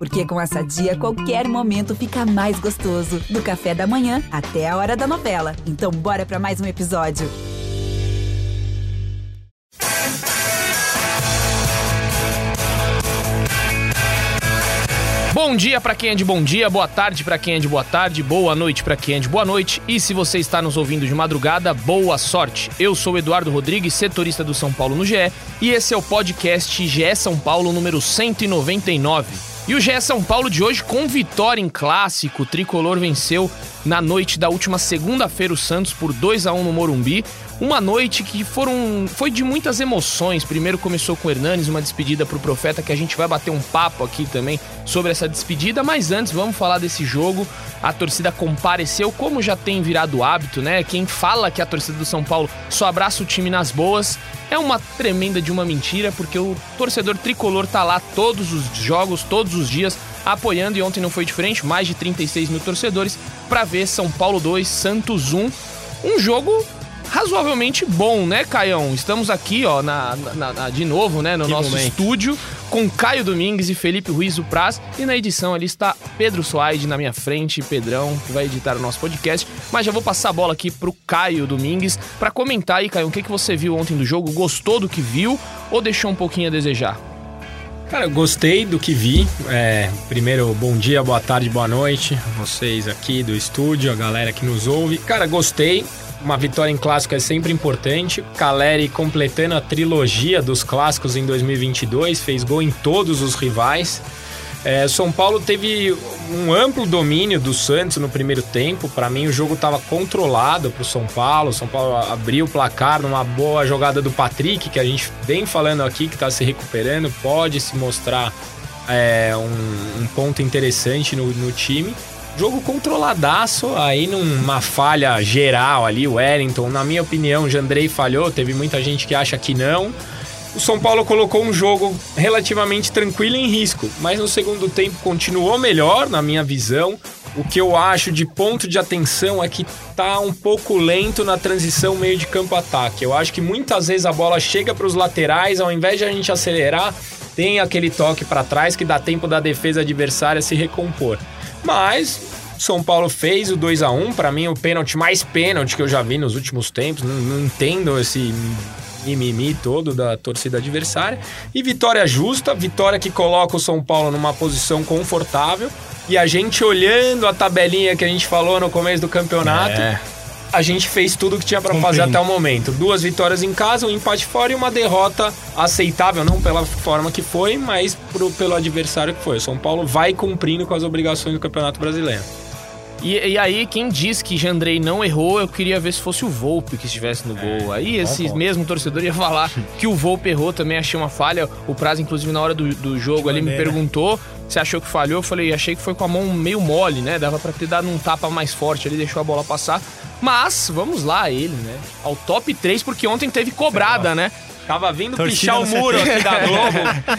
Porque com essa dia, qualquer momento fica mais gostoso. Do café da manhã até a hora da novela. Então, bora para mais um episódio. Bom dia para quem é de bom dia, boa tarde para quem é de boa tarde, boa noite para quem é de boa noite e se você está nos ouvindo de madrugada, boa sorte. Eu sou Eduardo Rodrigues, setorista do São Paulo no GE, e esse é o podcast GE São Paulo número 199. E o GE São Paulo de hoje com vitória em clássico. O tricolor venceu na noite da última segunda-feira o Santos por 2 a 1 no Morumbi. Uma noite que foram foi de muitas emoções. Primeiro começou com o Hernanes, uma despedida para o Profeta, que a gente vai bater um papo aqui também sobre essa despedida. Mas antes, vamos falar desse jogo. A torcida compareceu, como já tem virado hábito, né? Quem fala que a torcida do São Paulo só abraça o time nas boas é uma tremenda de uma mentira, porque o torcedor tricolor tá lá todos os jogos, todos os dias, apoiando. E ontem não foi diferente, mais de 36 mil torcedores para ver São Paulo 2, Santos 1. Um jogo razoavelmente bom, né, Caião? Estamos aqui, ó, na, na, na de novo, né, no que nosso momento. estúdio, com Caio Domingues e Felipe Ruiz do Praz. E na edição ali está Pedro Soaide na minha frente, Pedrão, que vai editar o nosso podcast. Mas já vou passar a bola aqui pro Caio Domingues para comentar aí, Caio, o que, que você viu ontem do jogo? Gostou do que viu ou deixou um pouquinho a desejar? Cara, eu gostei do que vi. É, primeiro, bom dia, boa tarde, boa noite. Vocês aqui do estúdio, a galera que nos ouve. Cara, gostei uma vitória em clássico é sempre importante. Caleri completando a trilogia dos clássicos em 2022, fez gol em todos os rivais. É, São Paulo teve um amplo domínio do Santos no primeiro tempo. Para mim, o jogo estava controlado para o São Paulo. São Paulo abriu o placar numa boa jogada do Patrick, que a gente vem falando aqui que está se recuperando. Pode se mostrar é, um, um, ponto interessante no, no time. Jogo controladaço, aí numa falha geral ali, o Wellington, na minha opinião, o Jandrei falhou, teve muita gente que acha que não. O São Paulo colocou um jogo relativamente tranquilo em risco, mas no segundo tempo continuou melhor, na minha visão. O que eu acho de ponto de atenção é que tá um pouco lento na transição meio de campo ataque. Eu acho que muitas vezes a bola chega para os laterais, ao invés de a gente acelerar, tem aquele toque para trás que dá tempo da defesa adversária se recompor. Mas São Paulo fez o 2 a 1 para mim o pênalti mais pênalti que eu já vi nos últimos tempos. Não, não entendo esse mimimi todo da torcida adversária. E vitória justa, vitória que coloca o São Paulo numa posição confortável. E a gente olhando a tabelinha que a gente falou no começo do campeonato, é a gente fez tudo o que tinha para fazer até o momento. Duas vitórias em casa, um empate fora e uma derrota aceitável, não pela forma que foi, mas pro, pelo adversário que foi. O São Paulo vai cumprindo com as obrigações do Campeonato Brasileiro. E, e, aí, quem diz que Jandrei não errou, eu queria ver se fosse o Volpe que estivesse no gol. É, aí, esse bom, mesmo torcedor ia falar que o Volpe errou também, achei uma falha. O Prazo, inclusive, na hora do, do jogo ali, me perguntou se achou que falhou. Eu falei, achei que foi com a mão meio mole, né? Dava para ter dado um tapa mais forte ali, deixou a bola passar. Mas, vamos lá, ele, né? Ao top 3, porque ontem teve cobrada, né? Tava vindo Torcida pichar o muro aqui da Globo.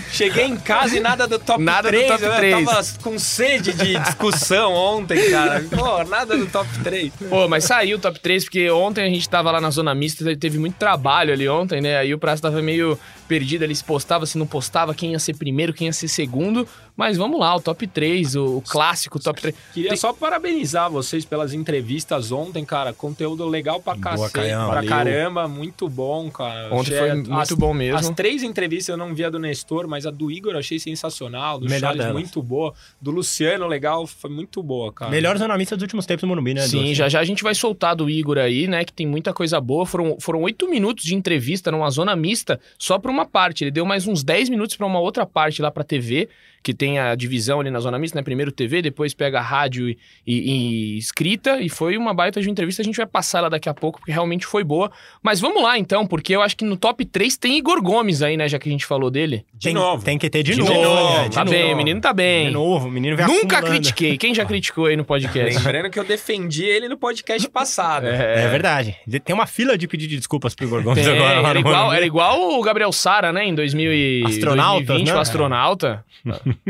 Cheguei em casa e nada do top nada 3. Nada do top 3. Eu tava com sede de discussão ontem, cara. Pô, nada do top 3. Pô, mas saiu o top 3 porque ontem a gente tava lá na zona mista, teve muito trabalho ali ontem, né? Aí o prazo tava meio perdido ali, se postava, se não postava, quem ia ser primeiro, quem ia ser segundo. Mas vamos lá, o top 3, o, o clássico top 3. Queria Tem... só parabenizar vocês pelas entrevistas ontem, cara. Conteúdo legal pra Boa, cacete, pra valeu. caramba, muito bom, cara. Ontem achei foi muito as, bom mesmo. As três entrevistas eu não vi a do Nestor, mas a do Igor eu achei sensacional. Do Melhor Charles, delas. muito boa. Do Luciano, legal, foi muito boa, cara. Melhor jornalista dos últimos tempos no Morumbi, né? Sim, já já a gente vai soltar do Igor aí, né? Que tem muita coisa boa. Foram, foram oito minutos de entrevista numa zona mista só pra uma parte. Ele deu mais uns 10 minutos para uma outra parte lá pra TV que tem a divisão ali na Zona Mista, né? Primeiro TV, depois pega rádio e, e, e, escrita, e foi uma baita de entrevista, a gente vai passar ela daqui a pouco, porque realmente foi boa. Mas vamos lá então, porque eu acho que no top 3 tem Igor Gomes aí, né, já que a gente falou dele. De tem, novo. Tem que ter de, de novo. novo. Né? De tá novo. bem, o menino tá bem. De novo, o menino vem Nunca acumulando. critiquei. Quem já criticou aí no podcast? Lembrando que eu defendi ele no podcast passado. É, é verdade. Tem uma fila de pedido de desculpas pro Igor Gomes tem, agora. Era igual, era igual o Gabriel Sara, né, em 2000 e, astronauta, 2020, né? o astronauta.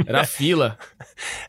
Era fila.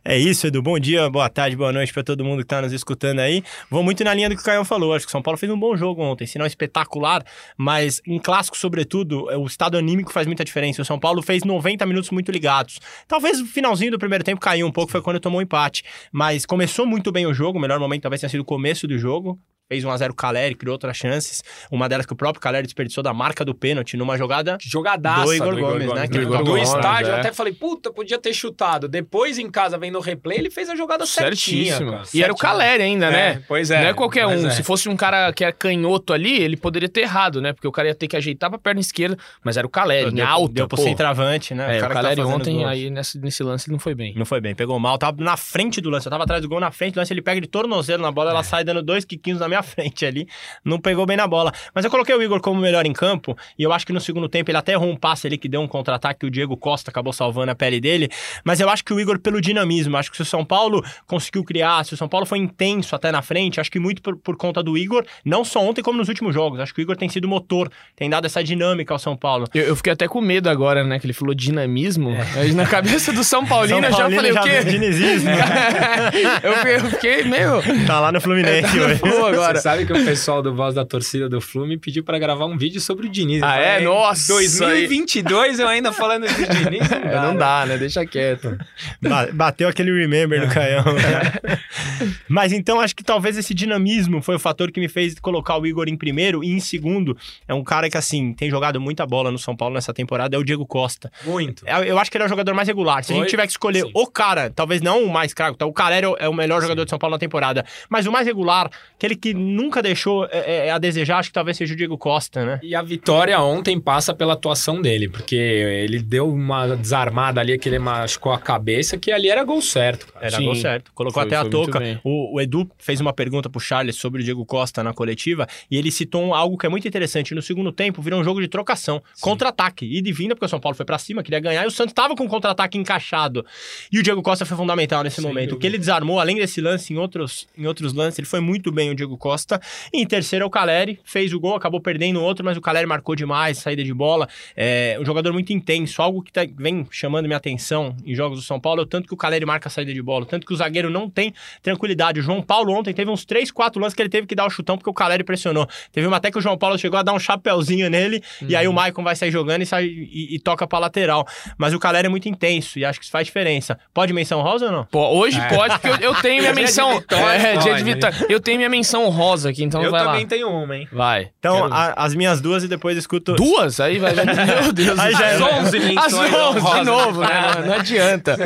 É isso, Edu. Bom dia, boa tarde, boa noite para todo mundo que está nos escutando aí. Vou muito na linha do que o Caio falou. Acho que o São Paulo fez um bom jogo ontem, não espetacular, mas em clássico, sobretudo, o estado anímico faz muita diferença. O São Paulo fez 90 minutos muito ligados. Talvez o finalzinho do primeiro tempo caiu um pouco, foi quando tomou um empate. Mas começou muito bem o jogo, o melhor momento talvez tenha sido o começo do jogo fez 1x0 o Caleri, criou outras chances. Uma delas que o próprio Caleri desperdiçou da marca do pênalti numa jogada. Jogadaça do Igor, do Igor Gomes, Gomes, né? Do, Igor do estádio, é. eu até falei, puta, podia ter chutado. Depois em casa, vendo o replay, ele fez a jogada certinha. Cara. E era o Caleri ainda, né? É, pois é. Não é qualquer um. É. Se fosse um cara que é canhoto ali, ele poderia ter errado, né? Porque o cara ia ter que ajeitar pra perna esquerda, mas era o Caleri, em alta. Deu pro centroavante, né? É, o, o Caleri tá ontem, aí nesse, nesse lance, ele não foi bem. Não foi bem, pegou mal. Tava na frente do lance, eu tava atrás do gol, na frente do lance, ele pega de tornozelo na bola, ela é. sai dando dois quiquinhos na minha frente ali não pegou bem na bola. Mas eu coloquei o Igor como melhor em campo, e eu acho que no segundo tempo ele até errou um passe ali que deu um contra-ataque que o Diego Costa acabou salvando a pele dele. Mas eu acho que o Igor, pelo dinamismo, acho que se o São Paulo conseguiu criar, se o São Paulo foi intenso até na frente, acho que muito por, por conta do Igor, não só ontem como nos últimos jogos. Acho que o Igor tem sido motor, tem dado essa dinâmica ao São Paulo. Eu, eu fiquei até com medo agora, né? Que ele falou dinamismo. É. Aí na cabeça do São Paulino, São eu já falei já o quê? Dinizismo. eu, eu fiquei meio. Tá lá no Fluminense hoje. agora. Você sabe que o pessoal do Voz da Torcida do Flume pediu para gravar um vídeo sobre o Diniz. Ah, é? Nossa! 2022 eu ainda falando de Diniz. Não dá, é, não dá né? Deixa quieto. Bateu aquele remember no canhão. Né? Mas então acho que talvez esse dinamismo foi o fator que me fez colocar o Igor em primeiro e em segundo. É um cara que, assim, tem jogado muita bola no São Paulo nessa temporada, é o Diego Costa. Muito. Eu, eu acho que ele é o jogador mais regular. Se foi? a gente tiver que escolher Sim. o cara, talvez não o mais craque, tá? o Calera é o melhor Sim. jogador de São Paulo na temporada, mas o mais regular, aquele que nunca deixou é, é, é a desejar, acho que talvez seja o Diego Costa, né? E a vitória ontem passa pela atuação dele, porque ele deu uma desarmada ali que ele machucou a cabeça, que ali era gol certo. Cara. Era Sim. gol certo. Colocou foi, até a touca. O, o, Edu fez uma pergunta pro Charles sobre o Diego Costa na coletiva e ele citou algo que é muito interessante. No segundo tempo, virou um jogo de trocação, contra-ataque. E de vinda, porque o São Paulo foi para cima, queria ganhar, e o Santos tava com o contra-ataque encaixado. E o Diego Costa foi fundamental nesse Sem momento. Dúvida. O que ele desarmou, além desse lance, em outros, em outros lances, ele foi muito bem o Diego Costa. E em terceiro é o Caleri, fez o gol, acabou perdendo outro, mas o Caleri marcou demais, saída de bola. É um jogador muito intenso, algo que tá, vem chamando minha atenção em jogos do São Paulo é o tanto que o Caleri marca a saída de bola, tanto que o zagueiro não tem tranquilidade. O João Paulo ontem teve uns 3, 4 lances que ele teve que dar o chutão porque o Caleri pressionou. Teve uma até que o João Paulo chegou a dar um chapéuzinho nele uhum. e aí o uhum. Maicon vai sair jogando e, sai, e, e toca pra lateral. Mas o Caleri é muito intenso e acho que isso faz diferença. Pode menção rosa ou não? Pô, hoje é. pode, porque eu, eu tenho minha menção. é, dia de vitória. Eu tenho minha menção rosa aqui, então eu vai lá. Eu também tenho uma, hein? Vai. Então, a, as minhas duas e depois escuto. Duas? Aí vai. Meu Deus. Aí já é 11 As 11 de novo, né? Não, não adianta.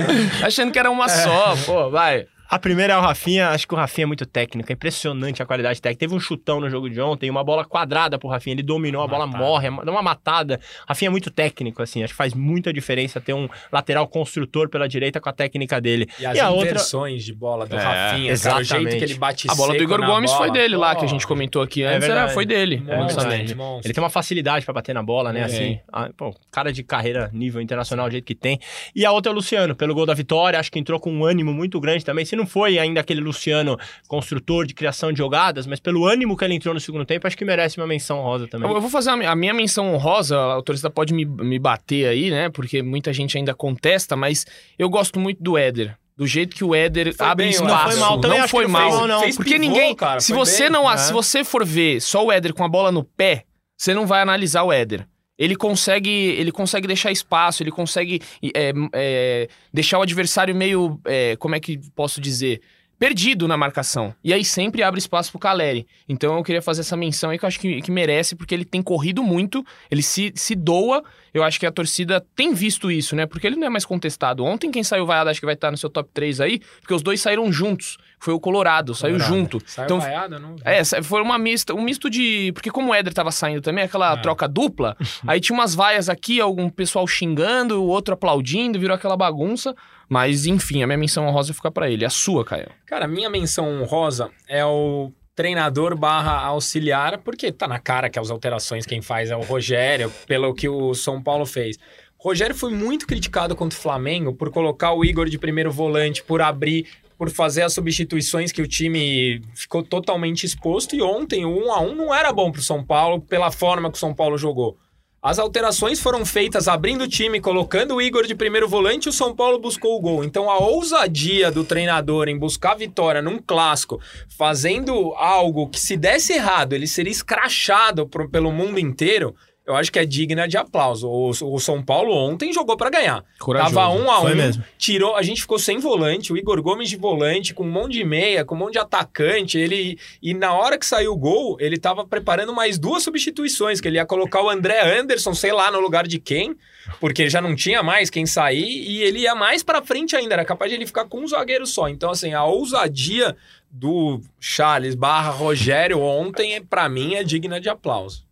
Achando que era uma só, pô, vai. A primeira é o Rafinha, acho que o Rafinha é muito técnico, é impressionante a qualidade técnica. Teve um chutão no jogo de ontem, uma bola quadrada pro Rafinha, ele dominou, a bola morre, dá uma matada. Rafinha é muito técnico, assim, acho que faz muita diferença ter um lateral construtor pela direita com a técnica dele. E as e a inversões outra... de bola do é, Rafinha, exatamente. Cara, o jeito que ele bate A bola do Igor Gomes bola. foi dele lá, que a gente comentou aqui é antes, é era, foi dele. É ele tem uma facilidade para bater na bola, né, assim. Ah, pô, cara de carreira nível internacional, o jeito que tem. E a outra é o Luciano, pelo gol da vitória, acho que entrou com um ânimo muito grande também. Se não foi ainda aquele Luciano construtor de criação de jogadas, mas pelo ânimo que ele entrou no segundo tempo, acho que merece uma menção rosa também. Eu vou fazer a minha menção rosa, a torcida pode me, me bater aí, né? Porque muita gente ainda contesta, mas eu gosto muito do Éder do jeito que o Éder foi abre bem, espaço. Não foi mal, também não foi mal. Fez, não. Porque pivô, ninguém, cara, se você bem, não, é. se você for ver só o Éder com a bola no pé, você não vai analisar o Éder. Ele consegue, ele consegue deixar espaço, ele consegue é, é, deixar o adversário meio, é, como é que posso dizer, perdido na marcação. E aí sempre abre espaço pro Caleri. Então eu queria fazer essa menção aí que eu acho que, que merece, porque ele tem corrido muito, ele se, se doa. Eu acho que a torcida tem visto isso, né? Porque ele não é mais contestado. Ontem quem saiu vaiado acho que vai estar no seu top 3 aí, porque os dois saíram juntos. Foi o Colorado, saiu Colorado. junto. Saiu então, vaiado, não? É, foi uma mista, um misto de... Porque como o Éder tava saindo também, aquela é. troca dupla, aí tinha umas vaias aqui, algum pessoal xingando, o outro aplaudindo, virou aquela bagunça. Mas, enfim, a minha menção honrosa fica para ele. A sua, Caio? Cara, a minha menção honrosa é o treinador barra auxiliar, porque tá na cara que as alterações quem faz é o Rogério, pelo que o São Paulo fez. Rogério foi muito criticado contra o Flamengo por colocar o Igor de primeiro volante, por abrir, por fazer as substituições que o time ficou totalmente exposto. E ontem o 1 a 1 não era bom pro São Paulo pela forma que o São Paulo jogou. As alterações foram feitas abrindo o time, colocando o Igor de primeiro volante e o São Paulo buscou o gol. Então a ousadia do treinador em buscar vitória num clássico, fazendo algo que se desse errado, ele seria escrachado pelo mundo inteiro eu acho que é digna de aplauso. O, o São Paulo ontem jogou para ganhar. Corajoso. Tava um a um, mesmo. tirou, a gente ficou sem volante, o Igor Gomes de volante, com um monte de meia, com um monte de atacante, ele e na hora que saiu o gol, ele tava preparando mais duas substituições, que ele ia colocar o André Anderson, sei lá, no lugar de quem, porque ele já não tinha mais quem sair e ele ia mais para frente ainda, era capaz de ele ficar com um zagueiro só. Então assim, a ousadia do Charles barra Rogério ontem, para mim, é digna de aplauso.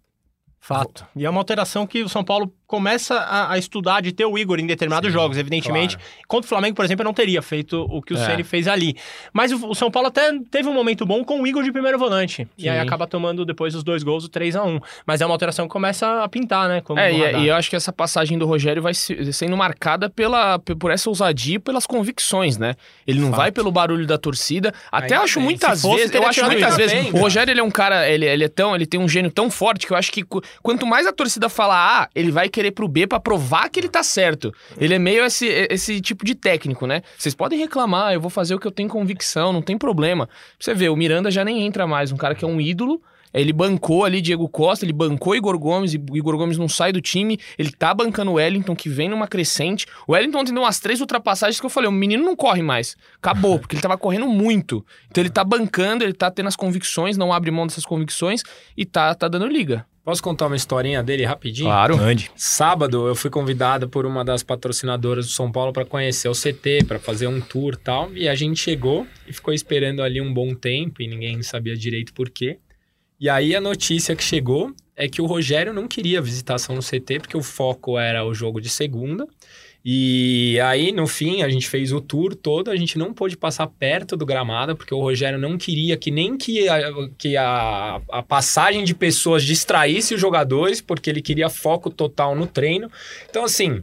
Fato. E é uma alteração que o São Paulo começa a, a, estudar de ter o Igor em determinados Sim, jogos, evidentemente. Claro. Contra o Flamengo, por exemplo, eu não teria feito o que o é. Ceni fez ali. Mas o, o, São Paulo até teve um momento bom com o Igor de primeiro volante. Sim. E aí acaba tomando depois os dois gols, o 3 a 1 Mas é uma alteração que começa a pintar, né? é, e, e, eu acho que essa passagem do Rogério vai sendo marcada pela, por essa ousadia e pelas convicções, né? Ele não Fato. vai pelo barulho da torcida. Até acho bem. muitas fosse, vezes, eu acho muitas vezes, bem, o Rogério ele é um cara, ele, ele é tão, ele tem um gênio tão forte que eu acho que quanto mais a torcida falar A, ele vai querer pro B pra provar que ele tá certo. Ele é meio esse, esse tipo de técnico, né? Vocês podem reclamar, eu vou fazer o que eu tenho convicção, não tem problema. Você vê, o Miranda já nem entra mais, um cara que é um ídolo. Ele bancou ali Diego Costa, ele bancou Igor Gomes, e Igor Gomes não sai do time. Ele tá bancando o Wellington, que vem numa crescente. O Wellington deu umas três ultrapassagens que eu falei: o menino não corre mais. Acabou, porque ele tava correndo muito. Então ele tá bancando, ele tá tendo as convicções, não abre mão dessas convicções e tá, tá dando liga. Posso contar uma historinha dele rapidinho? Claro. Ande. Sábado eu fui convidado por uma das patrocinadoras do São Paulo para conhecer o CT, para fazer um tour tal. E a gente chegou e ficou esperando ali um bom tempo e ninguém sabia direito por quê. E aí a notícia que chegou é que o Rogério não queria visitação no CT porque o foco era o jogo de segunda e aí, no fim, a gente fez o tour todo, a gente não pôde passar perto do gramado, porque o Rogério não queria que nem que a, que a, a passagem de pessoas distraísse os jogadores, porque ele queria foco total no treino. Então, assim,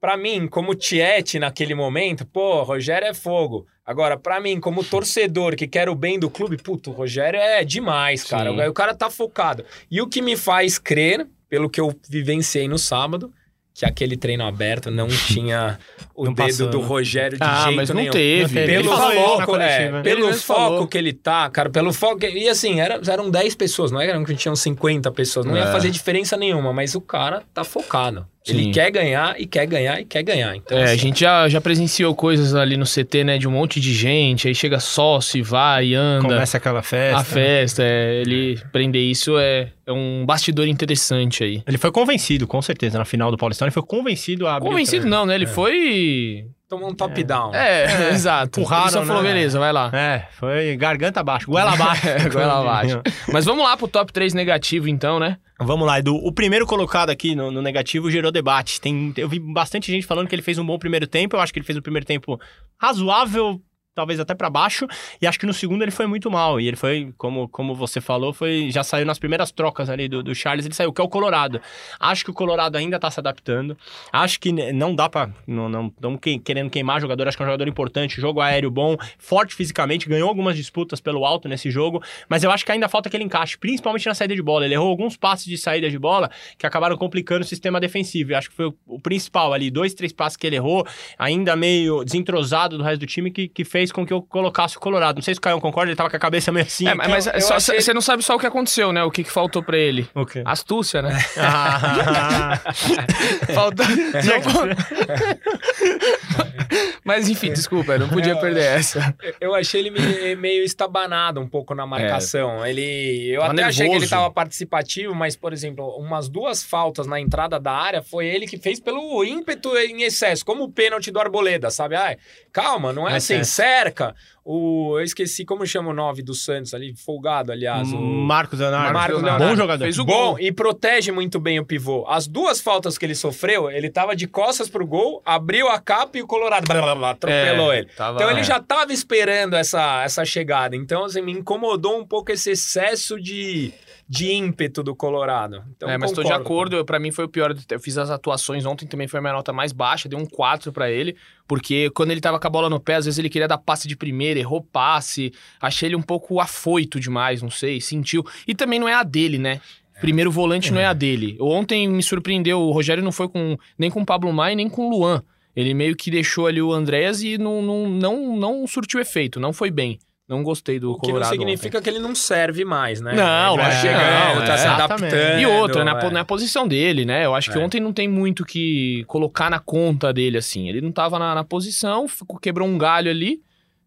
para mim, como Tiete naquele momento, pô, Rogério é fogo. Agora, para mim, como torcedor que quer o bem do clube, puto, o Rogério é demais, cara. O, o cara tá focado. E o que me faz crer, pelo que eu vivenciei no sábado, que aquele treino aberto não tinha o não dedo passou, do Rogério de ah, jeito mas não nenhum. Teve. Não teve. Pelo foco, é, pelo foco falou. que ele tá, cara, pelo foco... E assim, era, eram 10 pessoas, não era que tinham 50 pessoas. Não é. ia fazer diferença nenhuma, mas o cara tá focado. Sim. Ele quer ganhar e quer ganhar e quer ganhar. Então, é, assim... a gente já, já presenciou coisas ali no CT, né? De um monte de gente, aí chega sócio e vai e anda. Começa aquela festa. A festa, é, ele prender isso é, é um bastidor interessante aí. Ele foi convencido, com certeza, na final do Paulistão, ele foi convencido a abrir Convencido não, né? Ele é. foi Tomou um top-down. É, é, é, exato. Empurraram, Ele só falou, né? beleza, vai lá. É, foi garganta abaixo, goela abaixo. é, goela abaixo. Mas vamos lá pro top 3 negativo, então, né? Vamos lá, Edu. O primeiro colocado aqui no, no, negativo gerou debate. Tem, eu vi bastante gente falando que ele fez um bom primeiro tempo. Eu acho que ele fez um primeiro tempo razoável talvez até para baixo, e acho que no segundo ele foi muito mal, e ele foi, como, como você falou, foi já saiu nas primeiras trocas ali do, do Charles, ele saiu, que é o Colorado. Acho que o Colorado ainda tá se adaptando, acho que não dá para não, não, não querendo queimar jogador, acho que é um jogador importante, jogo aéreo bom, forte fisicamente, ganhou algumas disputas pelo alto nesse jogo, mas eu acho que ainda falta aquele encaixe, principalmente na saída de bola, ele errou alguns passes de saída de bola que acabaram complicando o sistema defensivo, e acho que foi o, o principal ali, dois, três passes que ele errou, ainda meio desentrosado do resto do time, que, que fez fez com que eu colocasse o Colorado. Não sei se o Caio concorda, ele tava com a cabeça meio assim. É, mas você achei... não sabe só o que aconteceu, né? O que, que faltou pra ele. O quê? Astúcia, né? Ah. Faltou... mas enfim, desculpa, não podia perder essa. Eu achei ele meio estabanado um pouco na marcação. É. Ele... Eu até nervoso. achei que ele tava participativo, mas, por exemplo, umas duas faltas na entrada da área foi ele que fez pelo ímpeto em excesso, como o pênalti do Arboleda, sabe? Ai, calma, não é, é assim, é. Cerca. O, eu esqueci como chama o 9 do Santos ali, folgado, aliás. O Marcos Leonardo. Marcos Leonardo. Bom jogador. Fez o Bom, gol. e protege muito bem o pivô. As duas faltas que ele sofreu, ele tava de costas pro gol, abriu a capa e o Colorado blá, blá, blá, atropelou é, ele. Tava, então ele já tava esperando essa, essa chegada. Então, assim, me incomodou um pouco esse excesso de de ímpeto do Colorado. Então, é, mas estou de acordo. Para mim foi o pior. Eu fiz as atuações ontem, também foi a minha nota mais baixa, dei um 4 para ele, porque quando ele tava com a bola no pé, às vezes ele queria dar passe de primeira, errou passe. Achei ele um pouco afoito demais, não sei, sentiu. E também não é a dele, né? primeiro volante não é a dele. Ontem me surpreendeu, o Rogério não foi com nem com o Pablo Maia, nem com o Luan. Ele meio que deixou ali o Andrés e não, não, não, não surtiu efeito, não foi bem. Não gostei do o Colorado. Que não significa ontem. que ele não serve mais, né? Não, ele vai chegando, não, tá é, se adaptando. E outra, na, é. na posição dele, né? Eu acho que É. ontem não tem muito que colocar na conta dele, assim. Ele não tava na, na posição, ficou- quebrou um galho ali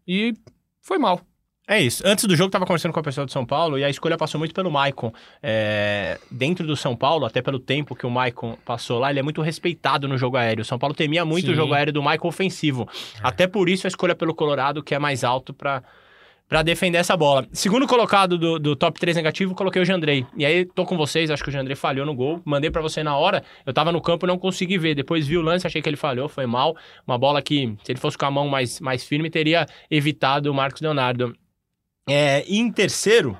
e foi mal. É isso. Antes do jogo, tava conversando com a pessoa de São Paulo e a escolha passou muito pelo Maicon. É, Dentro do São Paulo, até pelo tempo que o Maicon passou lá, ele é muito respeitado no jogo aéreo. O São Paulo temia muito Sim. o jogo aéreo do Maicon ofensivo. Até por isso a escolha pelo Colorado, que é mais alto pra para defender essa bola. Segundo colocado do, do top 3 negativo, coloquei o Jandrei. E aí, tô com vocês, acho que o Jandrei falhou no gol. Mandei pra você na hora, eu tava no campo não consegui ver. Depois vi o lance, achei que ele falhou, foi mal. Uma bola que, se ele fosse com a mão mais, mais firme, teria evitado o Marcos Leonardo. É, e em terceiro,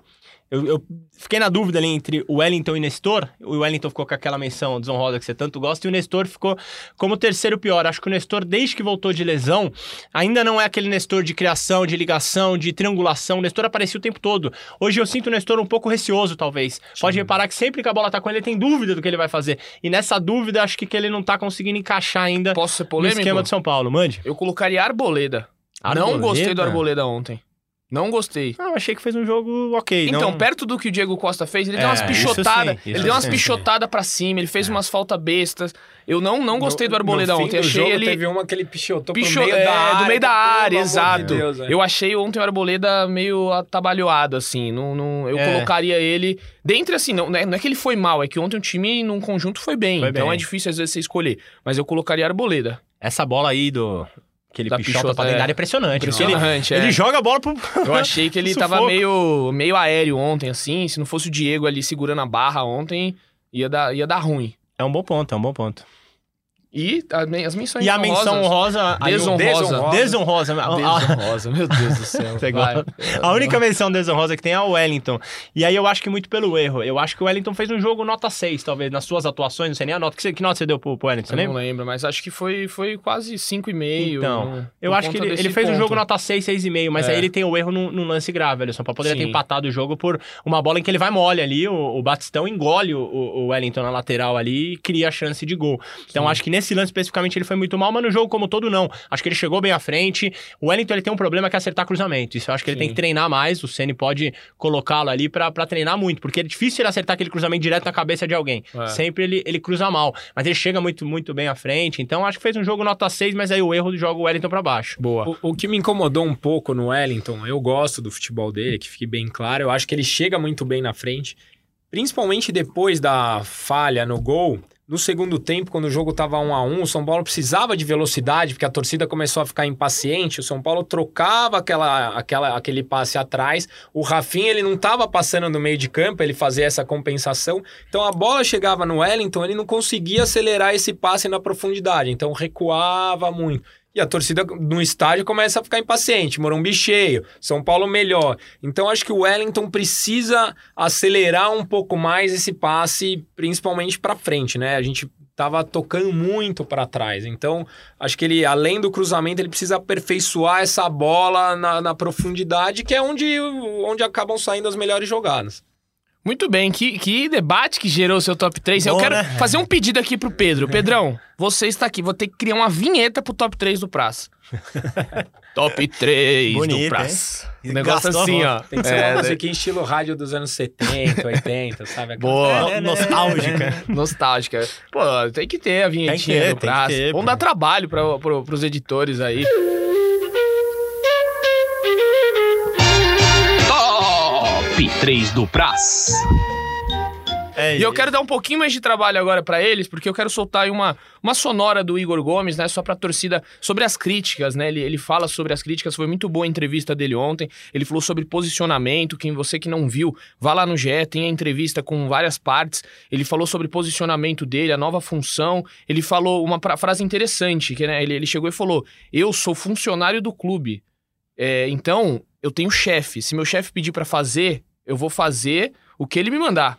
eu, eu fiquei na dúvida ali entre o Wellington e Nestor. O Wellington ficou com aquela menção desonrosa que você tanto gosta, e o Nestor ficou como terceiro pior. Acho que o Nestor, desde que voltou de lesão, ainda não é aquele Nestor de criação, de ligação, de triangulação. O Nestor aparecia o tempo todo. Hoje eu sinto o Nestor um pouco receoso, talvez. Pode reparar que sempre que a bola tá com ele, ele tem dúvida do que ele vai fazer. E nessa dúvida, acho que, que ele não tá conseguindo encaixar ainda Posso ser no esquema do São Paulo. Mande. Eu colocaria Arboleda. Arboleda? Não gostei do Arboleda ontem. Não gostei. Ah, eu achei que fez um jogo ok. Então, não... perto do que o Diego Costa fez, ele É, deu umas pichotadas. Ele deu umas sim. pichotadas pra cima, ele fez umas faltas bestas. Eu não, não gostei do Arboleda no ontem. achei jogo, ele. Teve uma que ele pichotou Picho... meio é, da área. do meio da área, amor de exato. Deus, é. eu achei ontem o Arboleda meio atabalhoado, assim. Não, não, eu É. colocaria ele. Dentre, assim, não, não é não é que ele foi mal, é que ontem o time num conjunto foi bem. Foi então bem. é difícil às vezes você escolher. Mas eu colocaria Arboleda. Essa bola aí do. Que ele Da pichota pichota, pra dentro é. área é impressionante. Impressionante, Ele, é. ele joga a bola pro. Eu achei que ele tava meio, meio aéreo ontem, assim. Se não fosse o Diego ali segurando a barra ontem, ia dar, ia dar ruim. É um bom ponto, é um bom ponto. E a- as menções E a menção honrosa. Desonrosa. Desonrosa. Desonrosa, meu Deus do céu. Gosta? A única menção desonrosa que tem é o Wellington. E aí eu acho que muito pelo erro. Eu acho que o Wellington fez um jogo nota 6, talvez, nas suas atuações. Não sei nem a nota. Que, que nota você deu pro, pro Wellington? Eu não lembro, mas acho que foi, foi quase 5,5. Então, Eu acho que ele, ele fez um jogo nota 6, 6,5, mas É. aí ele tem o erro num, lance grave, Alisson. Pra poderia ter empatado o jogo por uma bola em que ele vai mole ali, o, Batistão engole o Wellington na lateral ali e cria a chance de gol. Então acho que nesse lance especificamente ele foi muito mal, mas no jogo como todo não. Acho que ele chegou bem à frente. O Wellington ele tem um problema que é acertar cruzamento. Isso eu acho que ele Sim. tem que treinar mais. O Ceni pode colocá-lo ali pra pra treinar muito, porque é difícil ele acertar aquele cruzamento direto na cabeça de alguém. É. Sempre ele, ele cruza mal, mas ele chega muito, muito bem à frente. Então acho que fez um jogo nota 6, mas aí o erro joga o Wellington pra baixo. Boa. O, o que me incomodou um pouco no Wellington, eu gosto do futebol dele, que fique bem claro. Eu acho que ele chega muito bem na frente, principalmente depois da falha no gol. No segundo tempo, quando o jogo estava 1 a 1 o São Paulo precisava de velocidade, porque a torcida começou a ficar impaciente. O São Paulo trocava aquela, aquela, aquele passe atrás. O Rafinha ele não estava passando no meio de campo, ele fazia essa compensação. Então a bola chegava no Wellington, ele não conseguia acelerar esse passe na profundidade. Então recuava muito. E a torcida no estádio começa a ficar impaciente. Morumbi cheio, São Paulo melhor. Então acho que o Wellington precisa acelerar um pouco mais esse passe, principalmente para frente, né? A gente tava tocando muito para trás. Então acho que ele, além do cruzamento, ele precisa aperfeiçoar essa bola na, na profundidade, que é onde, onde acabam saindo as melhores jogadas. Muito bem, que, que debate que gerou o seu top 3. eu Bom, quero né? fazer um pedido aqui pro Pedro. Pedrão, você está aqui, vou ter que criar uma vinheta pro top 3 do Praça. top 3 do Bonito, Praça. hein? Um negócio Gastou assim, ó. Tem que ser É, uma musiquinha estilo rádio dos anos 70, 80, sabe? Aquela- Boa. No- nostálgica. Nostálgica. Pô, tem que ter a vinhetinha ter, do Praça. ter, Vamos pô. dar trabalho pra, pro, pros editores aí. 3 do Praz. É E eu quero dar um pouquinho mais de trabalho agora pra eles, porque eu quero soltar aí uma, uma sonora do Igor Gomes, né? Só pra torcida, sobre as críticas, né? Ele, ele fala sobre as críticas, foi muito boa a entrevista dele ontem. Ele falou sobre posicionamento. Quem você que não viu, vá lá no GE, tem a entrevista com várias partes. Ele falou sobre posicionamento dele, a nova função. Ele falou uma pra- frase interessante, que né, ele, ele chegou e falou: Eu sou funcionário do clube. É, então, eu tenho chefe. Se meu chefe pedir pra fazer, eu vou fazer o que ele me mandar.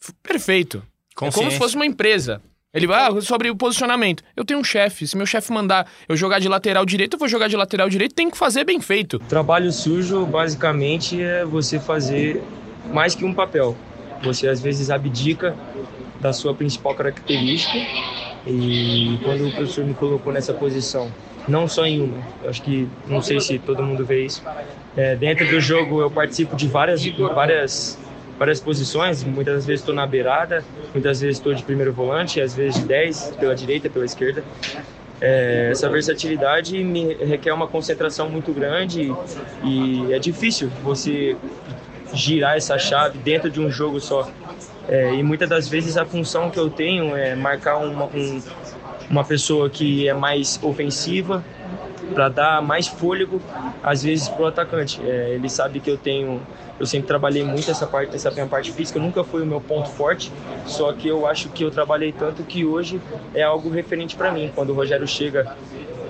F- Perfeito. É como se fosse uma empresa. Ele vai, ah, sobre o posicionamento. Eu tenho um chefe. Se meu chefe mandar eu jogar de lateral direito, eu vou jogar de lateral direito, tem que fazer bem feito. Trabalho sujo, basicamente, é você fazer mais que um papel. Você às vezes abdica da sua principal característica e quando o professor me colocou nessa posição, não só em uma, eu acho que não sei se todo mundo vê isso. É, dentro do jogo eu participo de várias várias várias posições, muitas vezes estou na beirada, muitas vezes estou de primeiro volante, às vezes de 10 pela direita, pela esquerda. É, essa versatilidade me requer uma concentração muito grande e é difícil você girar essa chave dentro de um jogo só. É, e muitas das vezes a função que eu tenho é marcar uma, um, uma pessoa que é mais ofensiva para dar mais fôlego às vezes para o atacante. É, ele sabe que eu tenho, eu sempre trabalhei muito essa parte, essa minha parte física, nunca foi o meu ponto forte. Só que eu acho que eu trabalhei tanto que hoje é algo referente para mim. Quando o Rogério chega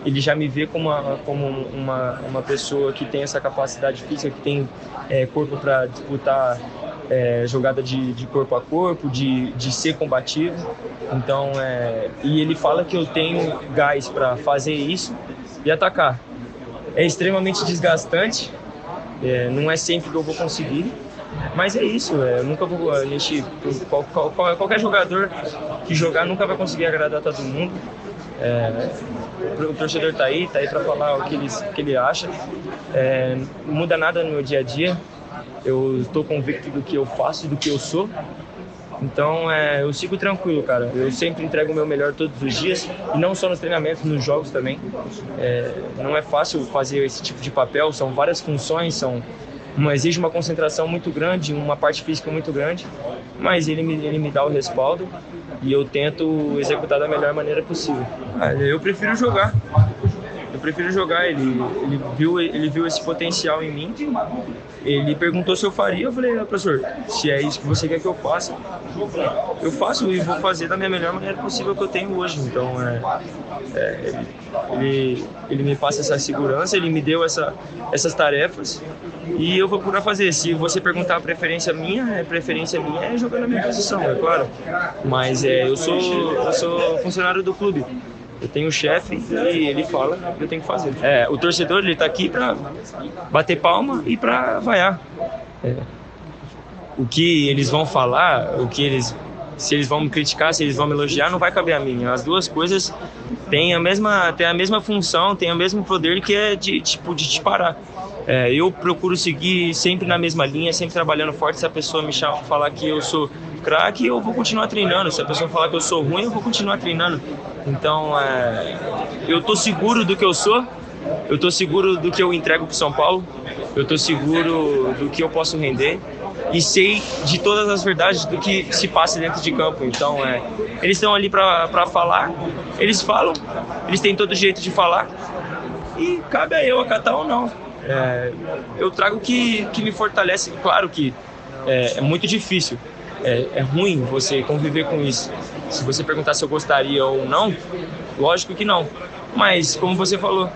ele já me vê como uma, como uma, uma pessoa que tem essa capacidade física, que tem é, corpo para disputar é, jogada de, de, corpo a corpo, de, de ser combativo. Então, é, e ele fala que eu tenho gás para fazer isso e atacar. É extremamente desgastante, é, não é sempre que eu vou conseguir, mas é isso, é, nunca vou. A gente, qual, qual, qualquer jogador que jogar nunca vai conseguir agradar todo mundo. É, o torcedor está aí, está aí para falar o que ele, que ele acha. É, não muda nada no meu dia a dia. Eu estou convicto do que eu faço, do que eu sou. Então é, eu sigo tranquilo, cara. Eu sempre entrego o meu melhor todos os dias e não só nos treinamentos, nos jogos também. É, não é fácil fazer esse tipo de papel. São várias funções, são uma, exige uma concentração muito grande, uma parte física muito grande, mas ele me, ele me dá o respaldo e eu tento executar da melhor maneira possível. eu prefiro jogar. Prefiro jogar. Ele, ele, viu, ele viu esse potencial em mim. Ele perguntou se eu faria. Eu falei, ah, professor, se é isso que você quer que eu faça, eu faço e vou fazer da minha melhor maneira possível que eu tenho hoje. Então, é, é, ele, ele, ele, me passa essa segurança, ele me deu essa, essas tarefas e eu vou procurar fazer. Se você perguntar a preferência minha, a preferência minha é jogar na minha posição, é claro. Mas é, eu, sou, eu sou funcionário do clube. Eu tenho o chefe e ele fala o que eu tenho que fazer. É, o torcedor ele tá aqui para bater palma e para vaiar. É, o que eles vão falar, o que eles se eles vão me criticar, se eles vão me elogiar, não vai caber a mim. As duas coisas têm a mesma, têm a mesma função, têm o mesmo poder que é de tipo de te parar. É, eu procuro seguir sempre na mesma linha, sempre trabalhando forte. Se a pessoa me falar que eu sou craque, eu vou continuar treinando. Se a pessoa falar que eu sou ruim, eu vou continuar treinando. Então, é, eu tô seguro do que eu sou, eu tô seguro do que eu entrego para São Paulo, eu tô seguro do que eu posso render e sei de todas as verdades do que se passa dentro de campo. Então, é, eles estão ali para falar, eles falam, eles têm todo jeito de falar e cabe a eu acatar ou não. É, eu trago o que, que me fortalece. Claro que é, é muito difícil, é, é ruim você conviver com isso. Se você perguntar se eu gostaria ou não, lógico que não. Mas, como você falou,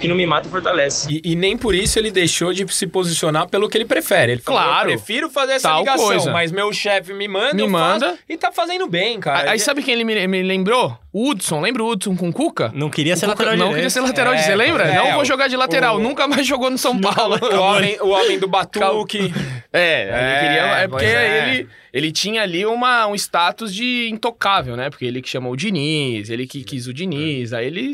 que não me mata fortalece. E, e, nem por isso ele deixou de se posicionar pelo que ele prefere. Ele falou, claro. eu prefiro fazer essa ligação, coisa. mas meu chefe me manda, me manda. Faço, e tá fazendo bem, cara. Aí, sabe quem ele me, me, lembrou? O Hudson, lembra o Hudson com o Cuca? Não queria ser o lateral Não queria ser lateral, é, você lembra? É, não vou jogar de lateral, o... nunca mais jogou no São Paulo. o, homem, o homem do Batuque. é, ele queria... É porque é. ele ele tinha ali uma, um status de intocável, né? Porque ele que chamou o Diniz, ele que quis o Diniz, aí ele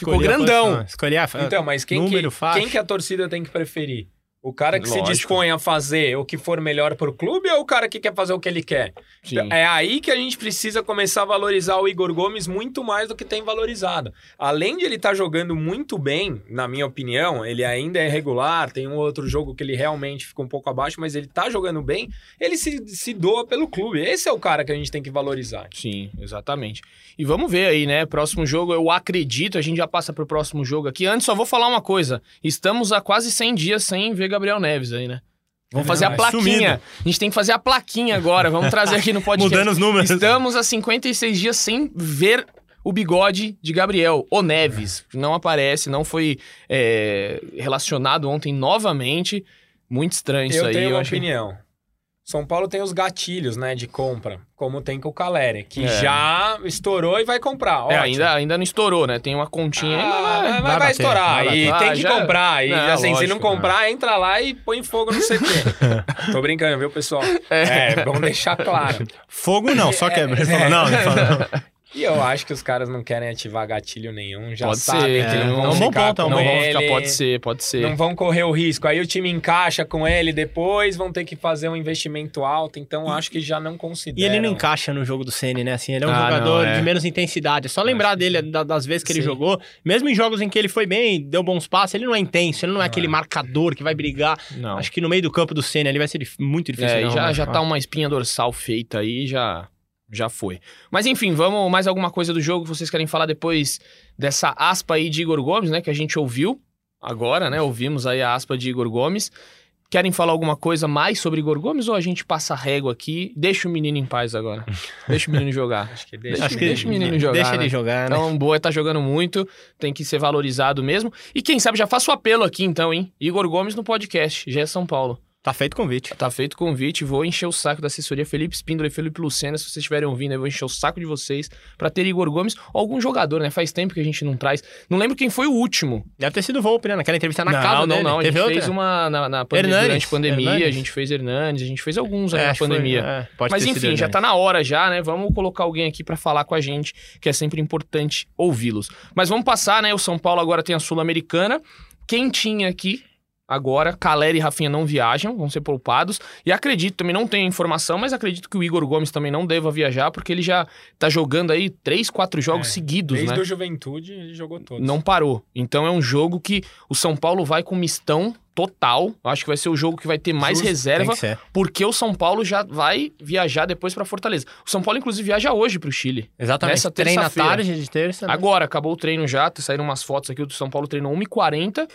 ficou grandão. Escolher a Então, mas quem que, quem que a torcida tem que preferir? O cara que Lógico. se dispõe a fazer o que for melhor para o clube ou o cara que quer fazer o que ele quer? Sim. É aí que a gente precisa começar a valorizar o Igor Gomes muito mais do que tem valorizado. Além de ele estar tá jogando muito bem, na minha opinião, ele ainda é regular, tem um outro jogo que ele realmente fica um pouco abaixo, mas ele está jogando bem, ele se, se doa pelo clube. Esse é o cara que a gente tem que valorizar. Sim, exatamente. E vamos ver aí, né? Próximo jogo, eu acredito, a gente já passa para o próximo jogo aqui. Antes, só vou falar uma coisa. Estamos há quase 100 dias sem ver Gabriel Neves aí, né? Vamos fazer a plaquinha. Sumido. A gente tem que fazer a plaquinha agora. Vamos trazer aqui no podcast. Mudando os números. Estamos há 56 dias sem ver o bigode de Gabriel, o Neves. Não aparece, não foi é, relacionado ontem novamente. Muito estranho eu isso aí. Tenho eu tenho uma opinião. São Paulo tem os gatilhos, né, de compra, como tem com o Caleri, que É. já estourou e vai comprar. É, ainda, ainda não estourou, né? Tem uma continha aí, mas Ah, vai- bater, estourar. vai e tem Ah, que já- comprar. E Não, assim, se lógico, não comprar, entra lá e põe fogo no CT. Tô brincando, viu, pessoal? É, vamos deixar claro. Fogo não, só quebra. Ele falou, não, ele falou, não. E eu acho que os caras não querem ativar gatilho nenhum, já Pode sabem ser, que é, não é vão um bom ficar ponto, é com Não vão ele, ficar, pode ser, pode ser. Não vão correr o risco. Aí o time encaixa com ele depois, vão ter que fazer um investimento alto, então acho que já não E consideram. ele não encaixa no jogo do Ceni, né? Assim, ele é um Ah, jogador não, é. de menos intensidade. É só lembrar dele da- das vezes que ele Sim. jogou. Mesmo em jogos em que ele foi bem, deu bons passes, ele não é intenso, ele não é Não aquele é. marcador que vai brigar. Não. Acho que no meio do campo do Ceni ali vai ser muito difícil. É, e não, já, né? já tá uma espinha dorsal feita aí, já, já foi. Mas enfim, vamos mais alguma coisa do jogo que vocês querem falar depois dessa aspa aí de Igor Gomes, né? Que a gente ouviu agora, né? Ouvimos aí a aspa de Igor Gomes. Querem falar alguma coisa mais sobre Igor Gomes ou a gente passa régua aqui? Deixa o menino em paz agora. Deixa o menino jogar. Acho que deixa. Acho que deixa o menino jogar, Deixa né? ele jogar, né? Então, Boa tá jogando muito, tem que ser valorizado mesmo. E quem sabe já faço o apelo aqui então, hein? Igor Gomes no podcast, já é São Paulo. Tá feito o convite. Tá feito o convite, vou encher o saco da assessoria Felipe Espíndola e Felipe Lucena. Se vocês estiverem ouvindo, eu vou encher o saco de vocês pra ter Igor Gomes ou algum jogador, né? Faz tempo que a gente não traz. Não lembro quem foi o último. Deve ter sido o Volpe, né? Naquela entrevista na não, casa não, dele. não. A gente Teve outra? fez uma na, na pande- Hernanes, durante a pandemia, Hernanes. a gente fez Hernanes, a gente fez alguns É, na que foi, pandemia. é, pode Mas enfim, já tá na hora já, né? Vamos colocar alguém aqui pra falar com a gente, que é sempre importante ouvi-los. Mas vamos passar, né? O São Paulo agora tem a Sul-Americana. Quem tinha aqui agora, Caleri e Rafinha não viajam, vão ser poupados. E acredito, também não tenho informação, mas acredito que o Igor Gomes também não deva viajar, porque ele já tá jogando aí três, quatro jogos É, seguidos, Desde né? o Juventude, ele jogou todos. Não parou. Então é um jogo que o São Paulo vai com mistão total. Acho que vai ser o jogo que vai ter mais Justo, reserva porque o São Paulo já vai viajar depois pra Fortaleza. O São Paulo, inclusive, viaja hoje pro Chile. Exatamente. Nessa Treina tarde de terça. né? Agora, acabou o treino já, saíram umas fotos aqui, o do São Paulo treinou 1h40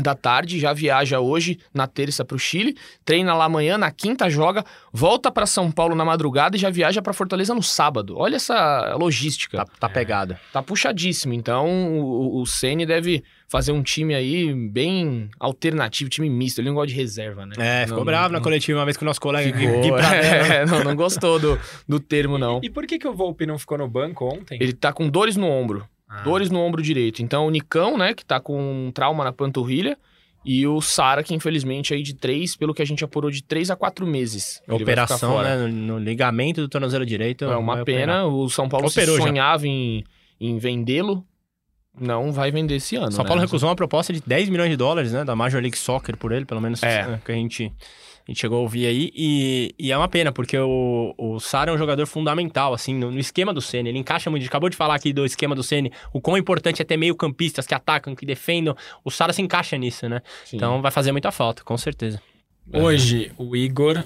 da tarde, já viaja hoje na terça pro Chile, treina lá amanhã, na quinta joga, volta pra São Paulo na madrugada e já viaja pra Fortaleza no sábado. Olha essa logística. Tá, tá pegado. Tá puxadíssimo. Então, o, o Ceni deve fazer um time aí bem alternativo, time misto. Ele não gosta de reserva, né? É, ficou Não- bravo não- na coletiva uma vez que o nosso colega Ficou, Gui Pradella- é, não, não gostou do, do termo, não. E por que, que o Volpe não ficou no banco ontem? Ele tá com dores no ombro. Ah. Dores no ombro direito. Então, o Nicão, né, que tá com um trauma na panturrilha. E o Sara, que infelizmente aí de três, pelo que a gente apurou, de três a quatro meses. Operação, né? No, no ligamento do tornozelo direito. É uma pena. operar. O São Paulo Operou já. sonhava em, em vendê-lo. Não vai vender esse ano. São né? Paulo recusou uma proposta de 10 milhões de dólares, né? Da Major League Soccer por ele, pelo menos É. é, que a gente, a gente chegou a ouvir aí. E, e é uma pena, porque o, o Sara é um jogador fundamental, assim, no, no esquema do Ceni. Ele encaixa muito. A gente acabou de falar aqui do esquema do Ceni, o quão importante é ter meio-campistas que atacam, que defendam. O Sara se encaixa nisso, né? Sim. Então vai fazer muita falta, com certeza. Hoje, o Igor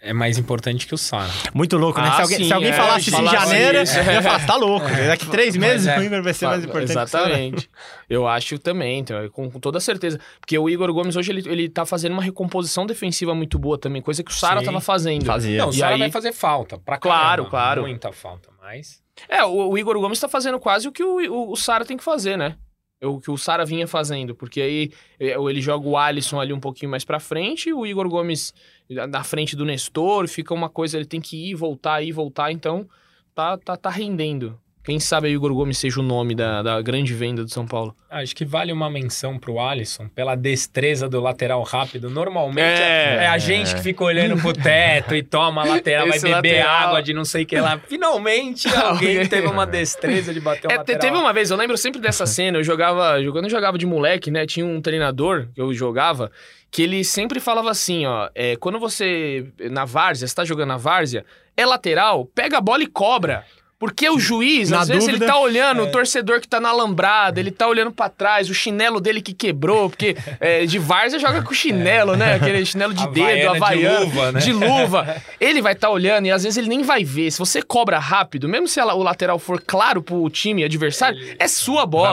é mais importante que o Sara. Muito louco, né? Ah, se alguém, sim, se alguém é, falasse isso em janeiro, isso. eu ia falar, tá louco. Daqui três meses é. o Igor vai ser mais importante que o Sara. Exatamente. Eu acho também, então, com, com toda certeza. Porque o Igor Gomes hoje ele, ele tá fazendo uma recomposição defensiva muito boa também, coisa que o Sara tava fazendo. Fazia. Não, o Sara aí- vai fazer falta. Pra Claro, caramba. claro. Muita falta, mas... É, o, o Igor Gomes tá fazendo quase o que o, o, o Sara tem que fazer, né? O que o Sara vinha fazendo, porque aí é, ele joga o Alisson ali um pouquinho mais pra frente, o Igor Gomes na frente do Nestor, fica uma coisa, ele tem que ir, voltar, ir, voltar, então tá, tá, tá rendendo. Quem sabe aí o Igor Gomes seja o nome da, da grande venda do São Paulo. Acho que vale uma menção pro Alisson pela destreza do lateral rápido. Normalmente É. é, a gente que fica olhando pro teto e toma a lateral, vai Esse beber lateral. água de não sei o que lá. Finalmente alguém teve uma destreza de bater o É, te- lateral. teve uma vez, eu lembro sempre dessa cena, eu jogava, quando eu jogava de moleque, né, tinha um treinador que eu jogava, que ele sempre falava assim, ó, é, quando você, na várzea, você tá jogando na várzea, é lateral, pega a bola e cobra. Porque o juiz, Na às vezes, dúvida, ele tá olhando o torcedor que tá na alambrada, ele tá olhando pra trás, o chinelo dele que quebrou, porque é, de várzea joga com chinelo, né? Aquele chinelo de dedo, Havaiana de havaiano, luva, né? de luva. Ele vai estar tá olhando e às vezes ele nem vai ver. Se você cobra rápido, mesmo se ela- o lateral for claro pro time adversário, é sua bola.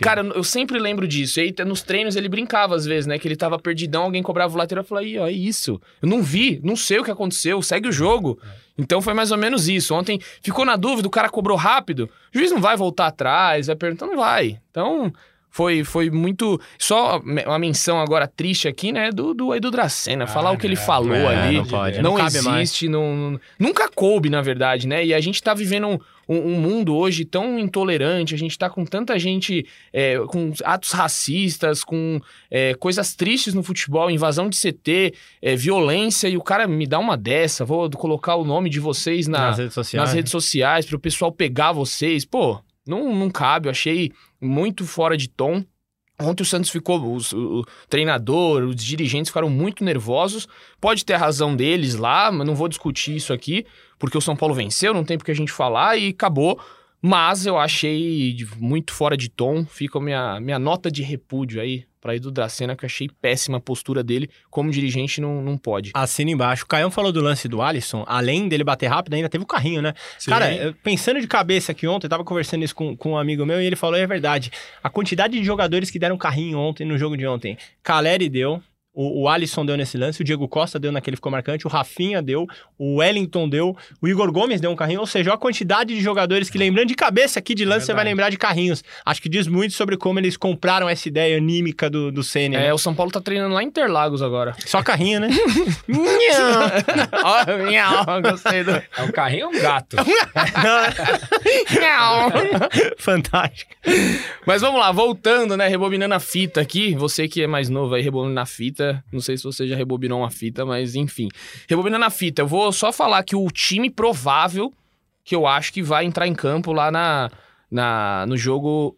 Cara, eu sempre lembro disso. E aí, nos treinos ele brincava às vezes, né? Que ele tava perdidão, alguém cobrava o lateral e falava, Ih, ó, é isso. Eu não vi, não sei o que aconteceu, segue o jogo. Então foi mais ou menos isso. Ontem ficou na dúvida, o cara cobrou rápido. O juiz não vai voltar atrás, vai perguntar, não vai. Então Foi, foi muito. Só uma menção agora triste aqui, né? Do, do Edu Dracena. Ah, falar o que ele falou é, ali. Não, pode, não, não existe. Não, nunca coube, na verdade, né? E a gente tá vivendo um, um, um mundo hoje tão intolerante, a gente tá com tanta gente é, com atos racistas, com é, coisas tristes no futebol, invasão de CT, é, violência, e o cara me dá uma dessa. Vou colocar o nome de vocês na, nas redes sociais, nas redes sociais para o pessoal pegar vocês. Pô, não, não cabe, eu achei muito fora de tom. Ontem o Santos ficou, o, treinador, os dirigentes ficaram muito nervosos. Pode ter a razão deles lá, mas não vou discutir isso aqui, porque o São Paulo venceu, não tem porque a gente falar e acabou. Mas eu achei muito fora de tom. Fica a minha, minha nota de repúdio aí para ir do Dracena, que eu achei péssima a postura dele. Como dirigente, não, não pode. Assina embaixo. O Caião falou do lance do Alisson. Além dele bater rápido, ainda teve o carrinho, né? Sim. Cara, pensando de cabeça aqui ontem, eu tava conversando isso com, com um amigo meu e ele falou: é verdade. A quantidade de jogadores que deram carrinho ontem, no jogo de ontem. Caleri deu, o, o Alisson deu nesse lance, o Diego Costa deu naquele ficou marcante, o Rafinha deu, o Wellington deu, o Igor Gomes deu um carrinho, ou seja, a quantidade de jogadores que lembrando de cabeça aqui de lance, é você vai lembrar de carrinhos. Acho que diz muito sobre como eles compraram essa ideia anímica do, do Senna. É, né? o São Paulo tá treinando lá em Interlagos agora. Só carrinho, né? Gostei do... É um carrinho ou um gato? Fantástico. Mas vamos lá, voltando, né, rebobinando a fita aqui, você que é mais novo aí, rebobinando a fita, fita. Não sei se você já rebobinou uma fita, mas enfim. Rebobinando a fita, eu vou só falar que o time provável que eu acho que vai entrar em campo lá na, na, no jogo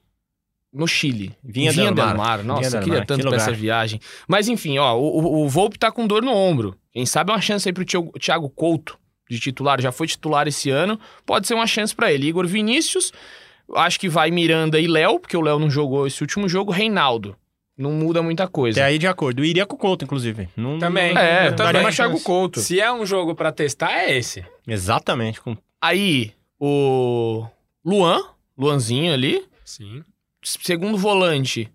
no Chile. Vinha, Vinha Del Mar. Mar. Nossa, Vinha eu queria Mar. tanto que pra essa viagem. Mas enfim, ó, o, o Volpe tá com dor no ombro. Quem sabe é uma chance aí pro Thiago Couto de titular. Já foi titular esse ano. Pode ser uma chance para ele. Igor Vinícius, acho que vai Miranda e Léo, porque o Léo não jogou esse último jogo. Reinaldo não muda muita coisa. Até aí de acordo. Eu iria com o Couto, inclusive. Não, também. Não, é, eu também achar com o Couto. Se é um jogo para testar, é esse. Exatamente. Com... Aí, o Luan, Luanzinho ali. Sim. Segundo volante,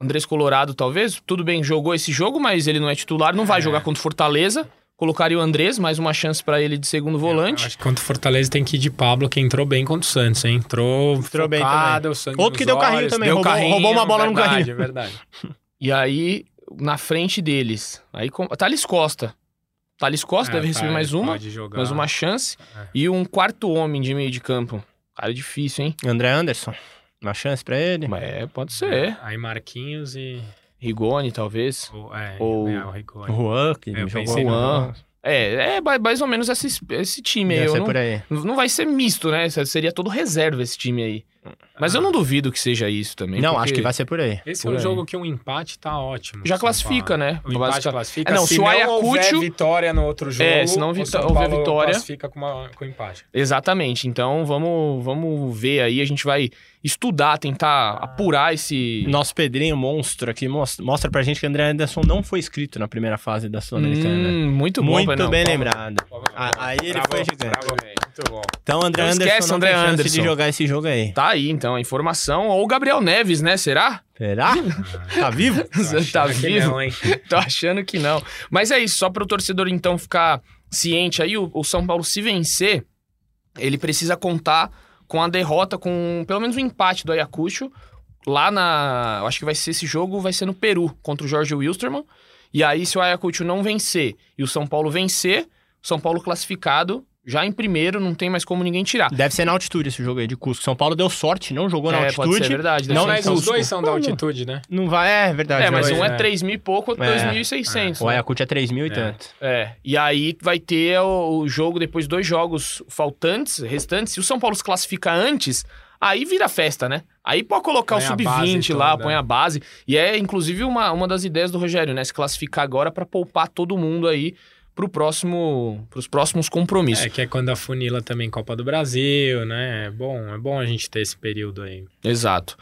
Andrés Colorado, talvez. Tudo bem, jogou esse jogo, mas ele não é titular, não vai é. jogar contra o Fortaleza. Colocaria o Andrés, mais uma chance para ele de segundo volante. acho que contra o Fortaleza tem que ir de Pablo, que entrou bem contra o Santos, hein? Entrou, entrou bem também. Outro que deu olhos, carrinho também, deu roubou, carrinho, roubou uma bola verdade, no carrinho. É verdade. e aí, na frente deles, aí Thales Costa. Thales Costa é, deve receber mais uma, mais uma chance. É. E um quarto homem de meio de campo. Cara, difícil, hein? André Anderson. Uma chance para ele? É, pode ser. Aí Marquinhos e... Rigoni, talvez. Ou, é, ou é, o Rigoni. Juan, que eu jogou Juan. É, é mais ou menos esse, esse time aí. Não, aí. não vai ser misto, né? Seria todo reserva esse time aí. Mas ah. eu não duvido que seja isso também. Não, acho que vai ser por aí. Esse por é um aí. jogo que um empate tá ótimo. Já classifica, né? O empate classifica. É, não, se, se o Ayacucho... vitória no outro jogo, é, se não houver vitória... classifica com, uma, com empate. Exatamente. Então, vamos, vamos ver aí. A gente vai estudar, tentar apurar esse... Nosso Pedrinho monstro aqui mostra, mostra pra gente que André Anderson não foi inscrito na primeira fase da Sul-Americana. Hum, muito bom, Muito não, bem lembrado. Aí ele foi gigante. Muito bom. Então, André não Anderson esquece, não André tem Anderson. de jogar esse jogo aí. Tá aí, então, a informação. Ou o Gabriel Neves, né? Será? Será? tá vivo? tá vivo? Não, Tô achando que não. Mas é isso, só para o torcedor então ficar ciente aí, o, o São Paulo se vencer, ele precisa contar com a derrota, com pelo menos um empate do Ayacucho. Lá na. Acho que vai ser esse jogo, vai ser no Peru, contra o Jorge Wilstermann. E aí, se o Ayacucho não vencer e o São Paulo vencer, São Paulo classificado já em primeiro, não tem mais como ninguém tirar. Deve ser na altitude esse jogo aí de Cusco. São Paulo deu sorte, não jogou na é, altitude. Pode ser verdade. Não, mas os dois são da altitude, né? Não vai, é verdade. É, mas um é, é 3 mil e pouco, outro é. 2.600. É. Né? O Ayacucho é 3 mil e é. tanto. É, e aí vai ter o, o jogo, depois dois jogos faltantes, restantes. Se o São Paulo se classifica antes, aí vira festa, né? Aí pode colocar põe o sub-20 lá, põe a base. E é, inclusive, uma, uma das ideias do Rogério, né? Se classificar agora para poupar todo mundo aí para próximo, os próximos compromissos. É, que é quando a funila também Copa do Brasil, né? É bom, é bom a gente ter esse período aí. Exato.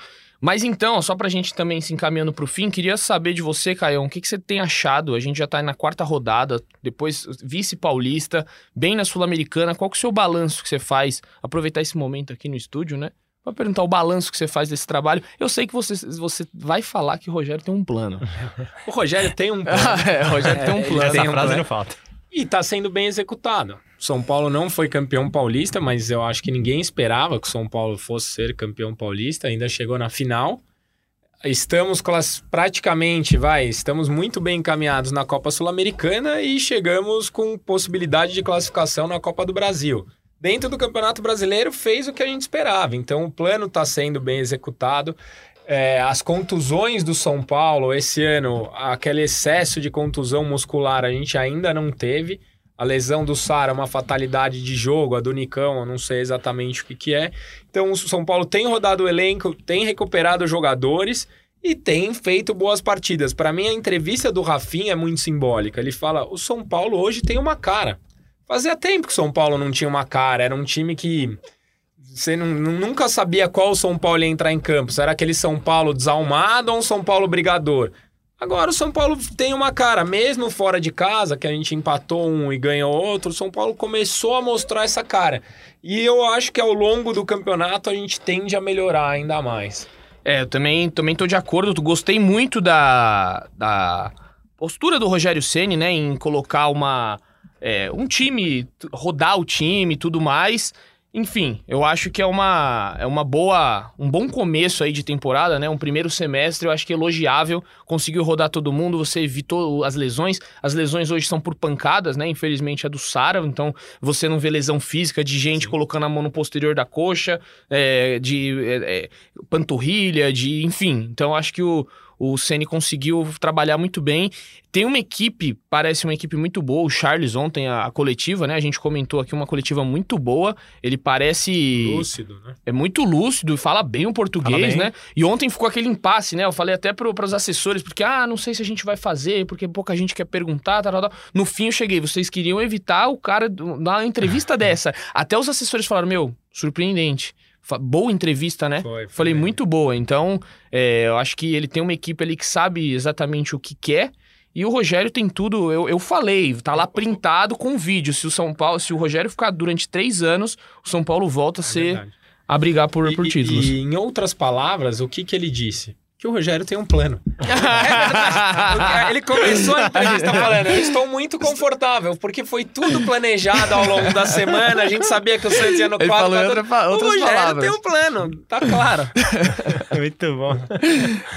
Mas então, só para a gente também se encaminhando para o fim, queria saber de você, Caião, o que, que você tem achado? A gente já está na quarta rodada, depois vice-paulista, bem na Sul-Americana. Qual que é o seu balanço que você faz? Aproveitar esse momento aqui no estúdio, né? Vou perguntar o balanço que você faz desse trabalho. Eu sei que você, você vai falar que o Rogério tem um plano. o Rogério tem um plano. é, o Rogério é, tem um plano. Essa tem um frase plano. não falta. E está sendo bem executado. São Paulo não foi campeão paulista, mas eu acho que ninguém esperava que o São Paulo fosse ser campeão paulista, ainda chegou na final. Estamos class... praticamente, vai, estamos muito bem encaminhados na Copa Sul-Americana e chegamos com possibilidade de classificação na Copa do Brasil. Dentro do Campeonato Brasileiro fez o que a gente esperava, então o plano está sendo bem executado. É, as contusões do São Paulo esse ano, aquele excesso de contusão muscular a gente ainda não teve. A lesão do Sara é uma fatalidade de jogo, a do Nicão, eu não sei exatamente o que, que é. Então o São Paulo tem rodado o elenco, tem recuperado jogadores e tem feito boas partidas. Para mim, a entrevista do Rafinha é muito simbólica. Ele fala: o São Paulo hoje tem uma cara. Fazia tempo que o São Paulo não tinha uma cara, era um time que. Você nunca sabia qual São Paulo ia entrar em campo. Se era aquele São Paulo desalmado ou um São Paulo brigador. Agora o São Paulo tem uma cara, mesmo fora de casa, que a gente empatou um e ganhou outro, o São Paulo começou a mostrar essa cara. E eu acho que ao longo do campeonato a gente tende a melhorar ainda mais. É, eu também, também tô de acordo. Gostei muito da, da postura do Rogério Ceni, né, em colocar uma é, um time, rodar o time e tudo mais. Enfim, eu acho que é uma, é uma boa, um bom começo aí de temporada, né? Um primeiro semestre, eu acho que elogiável. Conseguiu rodar todo mundo, você evitou as lesões. As lesões hoje são por pancadas, né? Infelizmente a do Sara, então você não vê lesão física de gente Sim. colocando a mão no posterior da coxa, é, de é, é panturrilha, de. Enfim. Então acho que o, o Ceni conseguiu trabalhar muito bem. Tem uma equipe, parece uma equipe muito boa. O Charles ontem, a, a, coletiva, né? A gente comentou aqui uma coletiva muito boa. Ele parece. Lúcido, né? É muito lúcido, fala bem o português, né? E ontem ficou aquele impasse, né? Eu falei até para os assessores, porque, ah, não sei se a gente vai fazer, porque pouca gente quer perguntar, tal, tal, tal. No fim eu cheguei, vocês queriam evitar o cara uma entrevista dessa. Até os assessores falaram, meu, surpreendente boa entrevista, né? Foi, foi Falei, muito boa. Então, é, eu acho que ele tem uma equipe ali que sabe exatamente o que quer. E o Rogério tem tudo, eu, eu falei, tá lá printado com vídeo. Se o São Paulo, se o Rogério ficar durante três anos, o São Paulo volta a é ser. Verdade. a brigar por, e, por títulos. E, e, em outras palavras, o que, que ele disse? Que o Rogério tem um plano. é ele começou a entrevista falando: Eu estou muito confortável, porque foi tudo planejado ao longo da semana. A gente sabia que o Santos ia no ele quadro. Falou outra, o Rogério palavras. tem um plano, tá claro. muito bom.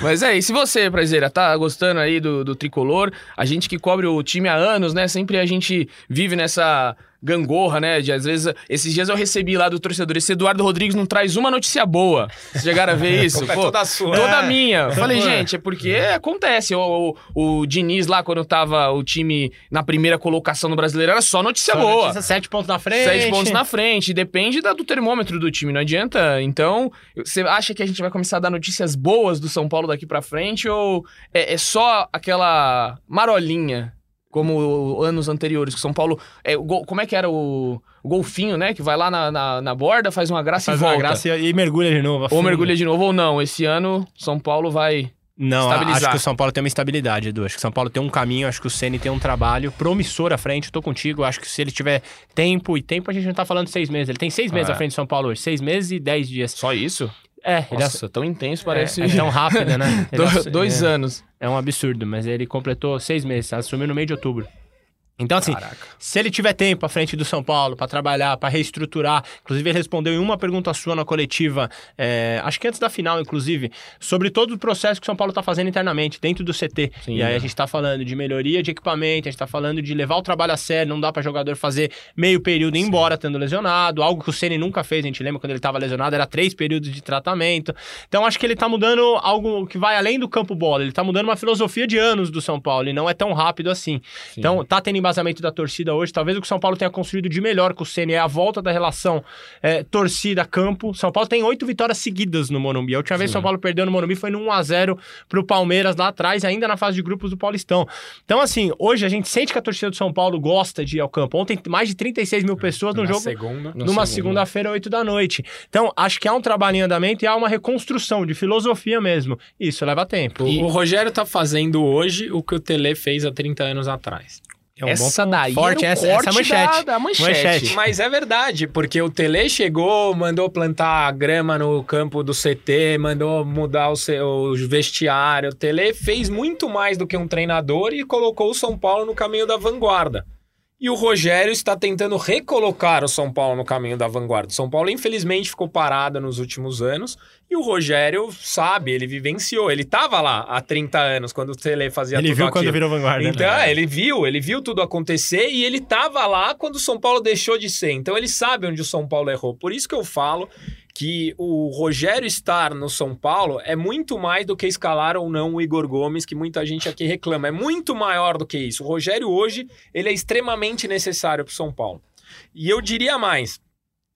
Mas é, e se você, Prazeira, tá gostando aí do, do tricolor, a gente que cobre o time há anos, né? Sempre a gente vive nessa gangorra, né? De, às vezes, esses dias eu recebi lá do torcedor, esse Eduardo Rodrigues não traz uma notícia boa. Vocês chegaram a ver isso? Pô, é toda sua. Toda é. minha. Eu falei, gente, é porque é. acontece. O, o, o, Diniz lá, quando tava o time na primeira colocação no Brasileiro, era só notícia só boa. Notícia, sete pontos na frente. Sete pontos na frente. Depende da, do termômetro do time, não adianta. Então, você acha que a gente vai começar a dar notícias boas do São Paulo daqui pra frente ou é, é só aquela marolinha como anos anteriores, que São Paulo. É, como é que era o, o, golfinho, né? Que vai lá na, na, na borda, faz uma graça faz e volta. Faz uma graça e, e mergulha de novo. Ou mergulha de novo, ou não. Esse ano, São Paulo vai. Não, acho que o São Paulo tem uma estabilidade, Edu. Acho que o São Paulo tem um caminho, acho que o Ceni tem um trabalho promissor à frente. Tô contigo. Acho que se ele tiver tempo, e tempo a gente não tá falando seis meses. Ele tem seis meses é. à frente do São Paulo hoje. Seis meses e dez dias. Só isso? É, Nossa, ele é tão intenso, parece. É, é tão rápido, né? Do, dois é, anos. É um absurdo, mas ele completou seis meses, assumiu no meio de outubro. Então, assim, Caraca. se ele tiver tempo à frente do São Paulo para trabalhar, para reestruturar, inclusive ele respondeu em uma pergunta sua na coletiva, é, acho que antes da final, inclusive, sobre todo o processo que o São Paulo está fazendo internamente, dentro do CT. Sim, e aí é. a gente está falando de melhoria de equipamento, a gente está falando de levar o trabalho a sério, não dá para jogador fazer meio período ir embora tendo lesionado, algo que o Ceni nunca fez, a gente lembra quando ele estava lesionado, era três períodos de tratamento. Então, acho que ele está mudando algo que vai além do campo bola, ele está mudando uma filosofia de anos do São Paulo e não é tão rápido assim. Sim. Então, tá tendo embasamento da torcida hoje. Talvez o que o São Paulo tenha construído de melhor com o Ceni é a volta da relação é, torcida-campo. São Paulo tem oito vitórias seguidas no Morumbi. A última Sim. vez que São Paulo perdeu no Morumbi foi no 1x0 pro Palmeiras lá atrás, ainda na fase de grupos do Paulistão. Então, assim, hoje a gente sente que a torcida do São Paulo gosta de ir ao campo. Ontem, mais de 36 mil pessoas no jogo. Segunda. Numa segunda-feira, 8 da noite. Então, acho que há um trabalho em andamento e há uma reconstrução de filosofia mesmo. Isso leva tempo. E... O Rogério tá fazendo hoje o que o Tele fez há 30 anos atrás. É um essa daí forte, essa, essa manchete. Da, da manchete. manchete. Mas é verdade, porque o Tele chegou, mandou plantar grama no campo do CT, mandou mudar o, seu, o vestiário. O Tele fez muito mais do que um treinador e colocou o São Paulo no caminho da vanguarda. E o Rogério está tentando recolocar o São Paulo no caminho da vanguarda. O São Paulo, infelizmente, ficou parado nos últimos anos. E o Rogério sabe, ele vivenciou. Ele estava lá há 30 anos, quando o Tele fazia ele tudo viu aquilo. quando virou vanguarda. né? Então, é, ele viu, ele viu tudo acontecer e ele estava lá quando o São Paulo deixou de ser. Então, ele sabe onde o São Paulo errou. Por isso que eu falo que o Rogério estar no São Paulo é muito mais do que escalar ou não o Igor Gomes, que muita gente aqui reclama. É muito maior do que isso. O Rogério hoje, ele é extremamente necessário para o São Paulo. E eu diria mais,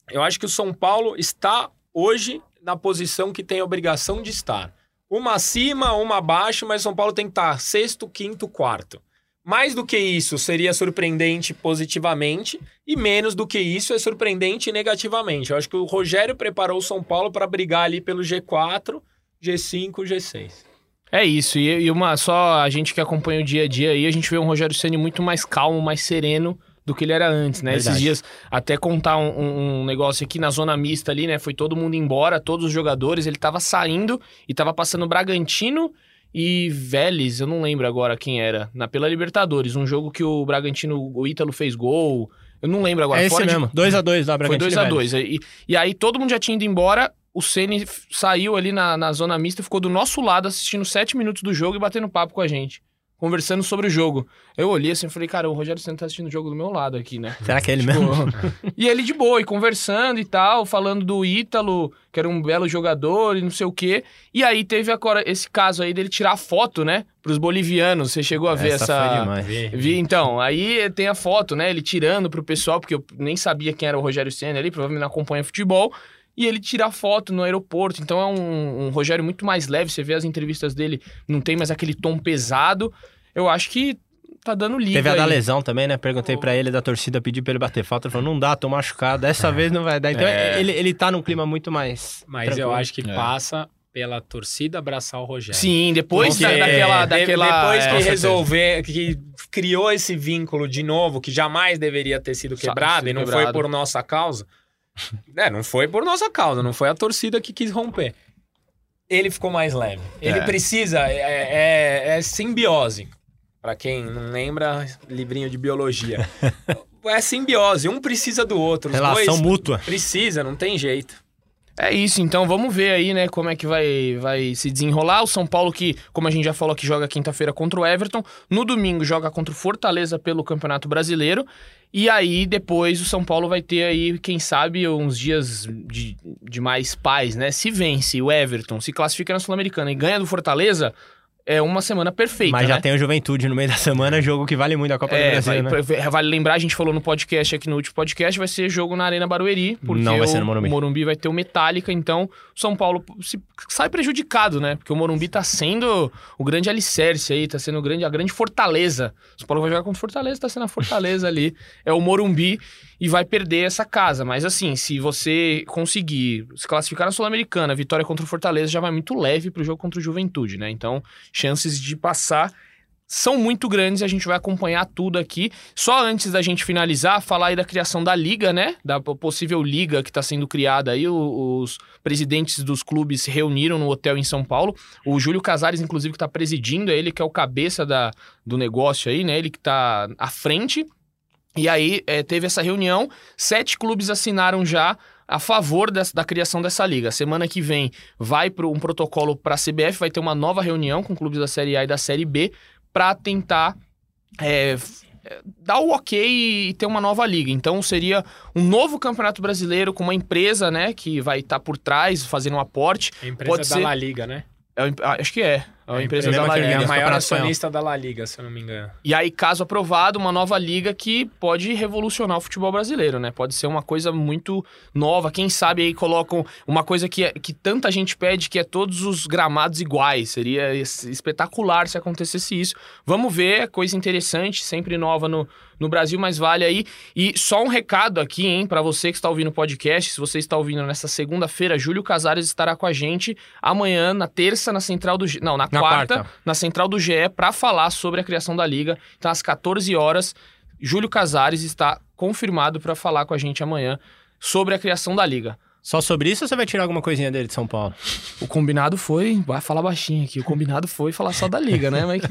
eu acho que o São Paulo está hoje na posição que tem a obrigação de estar. Uma acima, uma abaixo, mas São Paulo tem que estar sexto, quinto, quarto. Mais do que isso seria surpreendente positivamente, e menos do que isso é surpreendente negativamente. Eu acho que o Rogério preparou o São Paulo para brigar ali pelo G4, G5, G6. É isso, e, e uma só a gente que acompanha o dia a dia aí, a gente vê um Rogério Ceni muito mais calmo, mais sereno do que ele era antes, né? Verdade. Esses dias, até contar um, um- um negócio aqui na zona mista ali, né? Foi todo mundo embora, todos os jogadores, ele tava saindo e tava passando Bragantino e Vélez, eu não lembro agora quem era, na pela Libertadores, um jogo que o Bragantino, o Ítalo fez gol, eu não lembro agora. É esse de- mesmo. 2x2 lá, Foi Bragantino. 2 a 2 e, e aí todo mundo já tinha ido embora. O Ceni saiu ali na, na zona mista e ficou do nosso lado assistindo sete minutos do jogo e batendo papo com a gente. Conversando sobre o jogo. Eu olhei assim e falei, cara, o Rogério Ceni tá assistindo o jogo do meu lado aqui, né? Será que é ele Tipo, mesmo? e ele de boa, e conversando e tal, falando do Ítalo, que era um belo jogador e não sei o quê. E aí teve agora esse caso aí dele tirar foto, né? Pros bolivianos. Você chegou a ver essa. foi demais. Vi, então, aí tem a foto, né? Ele tirando pro pessoal, porque eu nem sabia quem era o Rogério Senna ali, provavelmente não acompanha futebol. E ele tira a foto no aeroporto. Então é um, um Rogério muito mais leve. Você vê as entrevistas dele, não tem mais aquele tom pesado. Eu acho que tá dando liga. Teve a da aí. lesão também, né? Perguntei pra ele da torcida, pedi pra ele bater falta. Ele falou, não dá, tô machucado. Dessa vez não vai dar. Então É. ele, ele tá num clima muito mais. Mas tranquilo. eu acho que É. passa pela torcida abraçar o Rogério. Sim, depois da- daquela. de- daquela depois é, que certeza. resolver, que criou esse vínculo de novo, que jamais deveria ter sido quebrado, e não quebrado. foi por nossa causa. é, não foi por nossa causa, não foi a torcida que quis romper. Ele ficou mais leve. Ele É. precisa, é, é- é simbiose. Pra quem não lembra, livrinho de biologia. é simbiose, um precisa do outro. Relação mútua. precisa, não tem jeito. É isso, então vamos ver aí, né, como é que vai, vai se desenrolar. O São Paulo, que, como a gente já falou, que joga quinta-feira contra o Everton. No domingo joga contra o Fortaleza pelo Campeonato Brasileiro. E aí, depois, o São Paulo vai ter aí, quem sabe, uns dias de, de mais paz, né? Se vence o Everton, se classifica na Sul-Americana e ganha do Fortaleza, é uma semana perfeita, Mas já né? tem o Juventude no meio da semana, jogo que vale muito a Copa do É, Brasil, vai- né? vale lembrar, a gente falou no podcast aqui no último podcast, vai ser jogo na Arena Barueri, porque Não vai o ser no Morumbi. vai ter o Metallica, então o São Paulo se- sai prejudicado, né? Porque o Morumbi tá sendo o grande alicerce aí, tá sendo o grande, a grande fortaleza. O São Paulo vai jogar contra o Fortaleza, tá sendo a fortaleza ali, é o Morumbi e vai perder essa casa. Mas assim, se você conseguir se classificar na Sul-Americana, vitória contra o Fortaleza já vai muito leve pro jogo contra o Juventude, né? Então, chances de passar são muito grandes e a gente vai acompanhar tudo aqui. Só antes da gente finalizar, falar aí da criação da liga, né? Da possível liga que está sendo criada aí. O- Os presidentes dos clubes se reuniram no hotel em São Paulo. O Júlio Casares, inclusive, que está presidindo, é ele que é o cabeça da, do negócio aí, né? Ele que está à frente. E aí é, teve essa reunião, sete clubes assinaram já a favor des- da criação dessa liga. Semana que vem vai para um protocolo para a CBF, vai ter uma nova reunião com clubes da Série A e da Série B para tentar é, é, dar o ok e ter uma nova liga. Então seria um novo campeonato brasileiro com uma empresa, né, que vai estar por trás fazendo um aporte. A empresa Pode da ser- La Liga, né? É ah, acho que é, é uma É, empresa da La É Liga. a maior acionista da La Liga, se eu não me engano. E aí, caso aprovado, uma nova liga que pode revolucionar o futebol brasileiro, né? Pode ser uma coisa muito nova. Quem sabe aí colocam uma coisa que, é- que tanta gente pede, que é todos os gramados iguais. Seria es- espetacular se acontecesse isso. Vamos ver, coisa interessante, sempre nova no, no Brasil, mas vale aí. E só um recado aqui, hein, para você que está ouvindo o podcast, se você está ouvindo nessa segunda-feira, Júlio Casares estará com a gente amanhã, na terça, na Central do... Não, na, Na quarta, quarta. na Central do GE, para falar sobre a criação da Liga. Então, às 14 horas, Júlio Casares está confirmado para falar com a gente amanhã sobre a criação da Liga. Só sobre isso ou você vai tirar alguma coisinha dele de São Paulo? O combinado foi, vai falar baixinho aqui, o combinado foi falar só da liga, né? Mas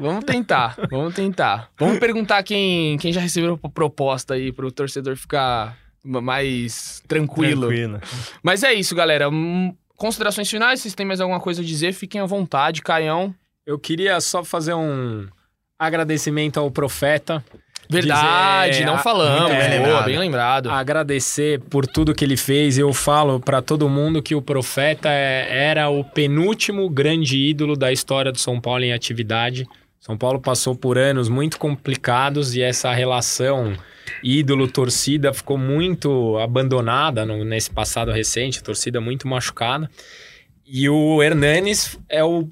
vamos tentar, vamos tentar. Vamos perguntar quem, quem já recebeu proposta aí pro torcedor ficar mais tranquilo. tranquilo. Mas é isso, galera. Considerações finais, vocês têm mais alguma coisa a dizer, fiquem à vontade. Caião. Eu queria só fazer um agradecimento ao Profeta Verdade, dizer, não falamos. É, bem, lembrado. bem lembrado. Agradecer por tudo que ele fez. Eu falo para todo mundo que o Profeta é, era o penúltimo grande ídolo da história do São Paulo em atividade. São Paulo passou por anos muito complicados e essa relação ídolo-torcida ficou muito abandonada no, nesse passado recente, torcida muito machucada. E o Hernanes é o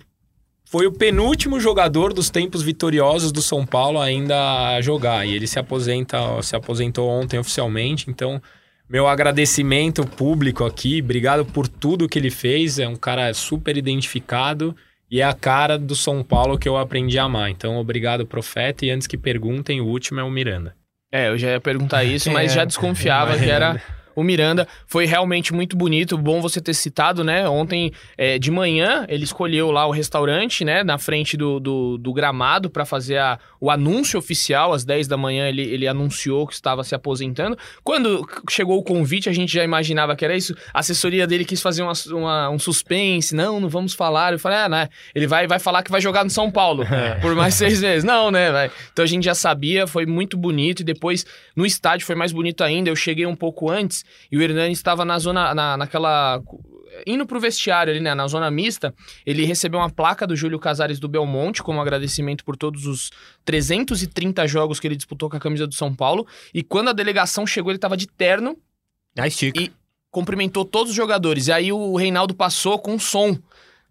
foi o penúltimo jogador dos tempos vitoriosos do São Paulo ainda a jogar. E ele se aposenta, se aposentou ontem oficialmente. Então, meu agradecimento público aqui, obrigado por tudo que ele fez. É um cara super identificado e é a cara do São Paulo que eu aprendi a amar. Então, obrigado, profeta. E antes que perguntem, o último é o Miranda. É, eu já ia perguntar isso, mas já desconfiava que era o Miranda. Foi realmente muito bonito, bom você ter citado, né? Ontem é, de manhã ele escolheu lá o restaurante, né? Na frente do, do, do gramado para fazer a, o anúncio oficial. Às 10 da manhã ele, ele anunciou que estava se aposentando. Quando chegou o convite, a gente já imaginava que era isso. A assessoria dele quis fazer uma, uma, um suspense. Não, não vamos falar. Eu falei, ah, né? Ele vai, vai falar que vai jogar no São Paulo por mais seis meses. Não, né? Vai. Então a gente já sabia, foi muito bonito. E depois no estádio foi mais bonito ainda. Eu cheguei um pouco antes e o Hernani estava na zona, na, naquela indo pro vestiário ali, né, na zona mista, ele recebeu uma placa do Júlio Casares do Belmonte como agradecimento por todos os 330 jogos que ele disputou com a camisa do São Paulo. E quando a delegação chegou, ele estava de terno. Ah, estica. E cumprimentou todos os jogadores. E aí o Reinaldo passou com som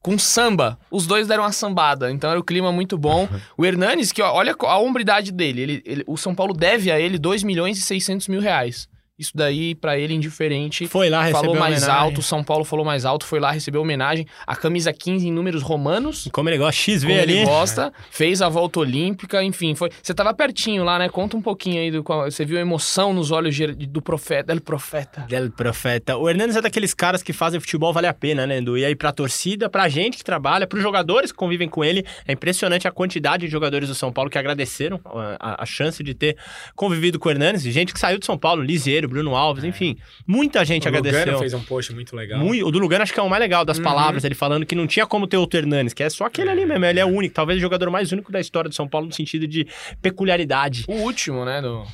com samba. Os dois deram uma sambada, então era o clima muito bom. O Hernanes, que ó, olha a hombridade dele, ele, ele, o São Paulo deve a ele 2 milhões e 600 mil reais. Isso daí, para ele, indiferente. Foi lá, recebeu Falou mais homenagem. alto, São Paulo falou mais alto, foi lá, recebeu homenagem. A camisa 15 em números romanos. Como ele gosta, XV como ali. ele gosta. Fez a volta olímpica, enfim. foi. Você tava pertinho lá, né? Conta um pouquinho aí. Do, você viu a emoção nos olhos do profeta, del profeta. Del profeta. O Hernandes é daqueles caras que fazem futebol valer a pena, né, Edu? E aí pra torcida, pra gente que trabalha, pros jogadores que convivem com ele. É impressionante a quantidade de jogadores do São Paulo que agradeceram a, a chance de ter convivido com o Hernandes. Gente que saiu de São Paulo, Liseiro, Bruno Alves, é. enfim muita gente o agradeceu. O Lugano fez um post muito legal. Muito, o do Lugano acho que é o mais legal das uhum. palavras, ele falando que não tinha como ter o Hernanes, que é só aquele ali mesmo, ele é único, talvez o jogador mais único da história do São Paulo no sentido de peculiaridade. O último, né, do né,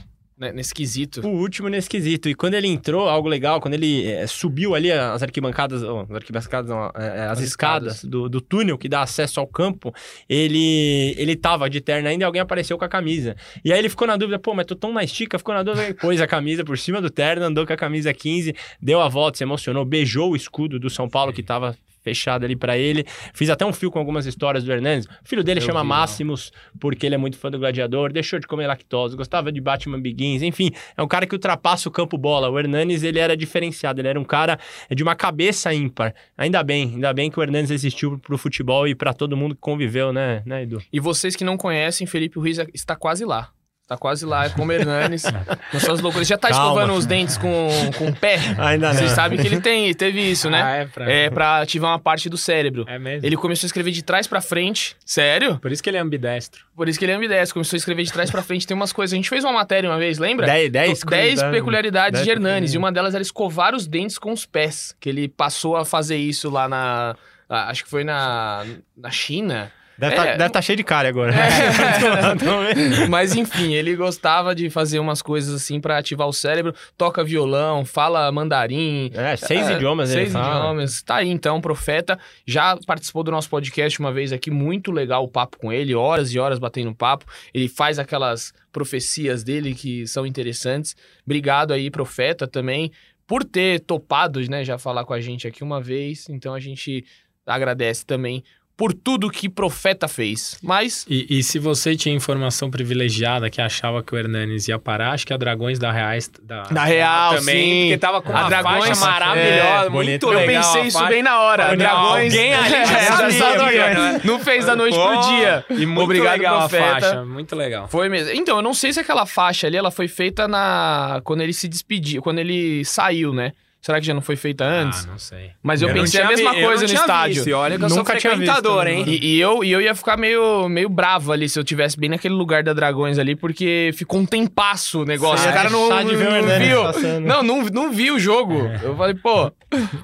nesse quesito. O último nesse quesito. E quando ele entrou, algo legal, quando ele é, subiu ali as arquibancadas, oh, as arquibancadas, não, é, as, as, escadas, escadas. Do, do, túnel que dá acesso ao campo, ele ele tava de terno ainda e alguém apareceu com a camisa. E aí ele ficou na dúvida, pô, mas tô tão na estica, ficou na dúvida, pôs a camisa por cima do terno, andou com a camisa 15, deu a volta, se emocionou, beijou o escudo do São Paulo que tava fechado ali para ele. Fiz até um fio com algumas histórias do Hernandes. O filho dele Eu chama vi, Máximos, porque ele é muito fã do Gladiador, deixou de comer lactose, gostava de Batman Begins, enfim, é um cara que ultrapassa o campo bola. O Hernandes, ele era diferenciado, ele era um cara de uma cabeça ímpar. Ainda bem, ainda bem que o Hernandes existiu pro futebol e para todo mundo que conviveu, né, né, Edu? E vocês que não conhecem, Felipe Ruiz está quase lá. Tá quase lá, é como Hernanes. nas suas loucuras. Já tá Calma. escovando os dentes com, com o pé? Ainda não. Vocês sabem que ele tem, teve isso, né? Ah, é, pra... é pra ativar uma parte do cérebro. É mesmo? Ele começou a escrever de trás pra frente. Sério? Por isso que ele é ambidestro. Por isso que ele é ambidestro. Começou a escrever de trás pra frente. Tem umas coisas. A gente fez uma matéria uma vez, lembra? 10, 10, 10 peculiaridades dez de Hernanes. E uma delas era escovar os dentes com os pés. Que ele passou a fazer isso lá na. Acho que foi na, na China. Deve tá, é, estar tá cheio de cara agora. É. Mas enfim, ele gostava de fazer umas coisas assim para ativar o cérebro. Toca violão, fala mandarim. É, seis é, idiomas Seis idiomas. Tá aí então, profeta. Já participou do nosso podcast uma vez aqui. Muito legal o papo com ele. Horas e horas batendo papo. Ele faz aquelas profecias dele que são interessantes. Obrigado aí, profeta, também, por ter topado, né, já falar com a gente aqui uma vez. Então a gente agradece também por tudo que profeta fez. Mas. E, e, se você tinha informação privilegiada que achava que o Hernanes ia parar, acho que a Dragões da Reais. Da, da Real, também. Sim. Porque tava com a uma Dragões, faixa maravilhosa, é, muito legal. Eu pensei isso bem na hora. A Dragões. Alguém ali já é, sabia, né? Não fez da noite Pô, pro dia. E muito Obrigado, legal profeta. a faixa. Muito legal. Foi mesmo. Então, eu não sei se aquela faixa ali ela foi feita na. Quando ele se despediu, quando ele saiu, né? Será que já não foi feita antes? Ah, não sei. Mas eu, Eu não pensei a mesma vi- coisa não no estádio. visto, e olha que eu sou Nunca tinha frequentador, visto, hein? E, e eu, e eu ia ficar meio, meio bravo ali se eu tivesse bem naquele lugar da Dragões ali, porque ficou um tempasso o negócio. O cara ia não, deixar de ver o não Hernani viu. passando. Não, não, não viu o jogo. Eu falei, pô.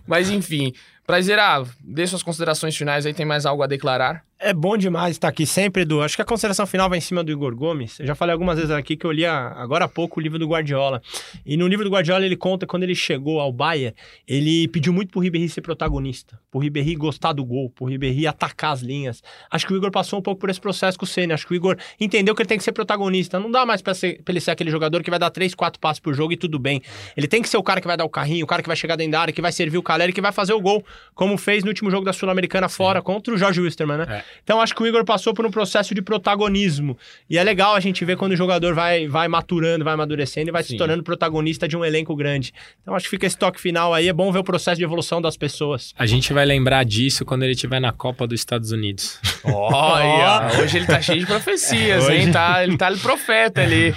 Mas enfim. Prazerar, dê suas considerações finais aí, tem mais algo a declarar? É bom demais estar aqui sempre, Edu. Acho que a consideração final vai em cima do Igor Gomes. Eu já falei algumas vezes aqui que eu li agora há pouco o livro do Guardiola. E no livro do Guardiola ele conta que quando ele chegou ao Bayern, ele pediu muito pro Ribéry ser protagonista, pro Ribéry gostar do gol, pro Ribéry atacar as linhas. Acho que o Igor passou um pouco por esse processo com o Senna. Acho que o Igor entendeu que ele tem que ser protagonista. Não dá mais pra, ser, pra ele ser aquele jogador que vai dar três, quatro passos por jogo e tudo bem. Ele tem que ser o cara que vai dar o carrinho, o cara que vai chegar dentro da área, que vai servir o Caleri, que vai fazer o gol, como fez no último jogo da Sul-Americana fora contra o Jorge Wisterman, né? É. Então acho que o Igor passou por um processo de protagonismo. E é legal a gente ver quando o jogador vai, vai maturando, vai amadurecendo e vai Sim. se tornando protagonista de um elenco grande. Então acho que fica esse toque final aí. É bom ver o processo de evolução das pessoas. A gente vai lembrar disso quando ele estiver na Copa dos Estados Unidos. Olha, hoje ele tá cheio de profecias, hein? Tá, ele tá profeta ali.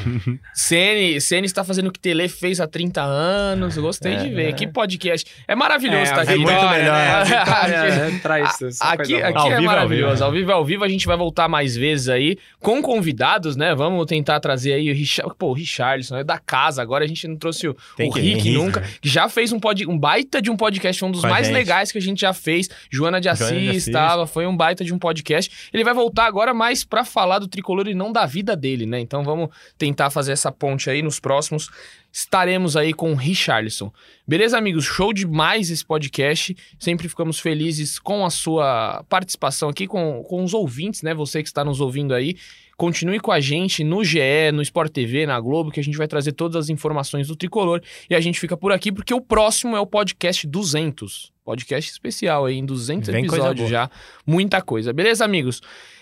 Sene, Sene está fazendo o que Tele fez há 30 anos. Gostei de ver. Que podcast. É maravilhoso estar aqui. muito Vitória, melhor. né? Aqui- né, traz Aqui, é maravilhoso. Vivo. Ao vivo, ao vivo, a gente vai voltar mais vezes aí com convidados, né? Vamos tentar trazer aí o Richard. Pô, o Richardson é da casa. Agora a gente não trouxe o, o que Rick vir, nunca, que já fez um, pod, um baita de um podcast, um dos Com mais gente. legais que a gente já fez. Joana de Joana de Assis Assis. tava, foi um baita de um podcast. Ele vai voltar agora mais pra falar do tricolor e não da vida dele, né? Então vamos tentar fazer essa ponte aí nos próximos. Estaremos aí com o Richarlison. Beleza, amigos? Show demais esse podcast. Sempre ficamos felizes com a sua participação aqui, com, com os ouvintes, né? Você que está nos ouvindo aí. Continue com a gente no GE, no Sport TV, na Globo, que a gente vai trazer todas as informações do Tricolor. E a gente fica por aqui porque o próximo é o podcast 200. Podcast especial aí, em 200 Vem coisa episódios já. Muita coisa. Beleza, amigos?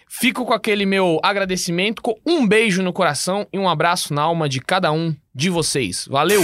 Fico com aquele meu agradecimento, com um beijo no coração e um abraço na alma de cada um de vocês. Valeu!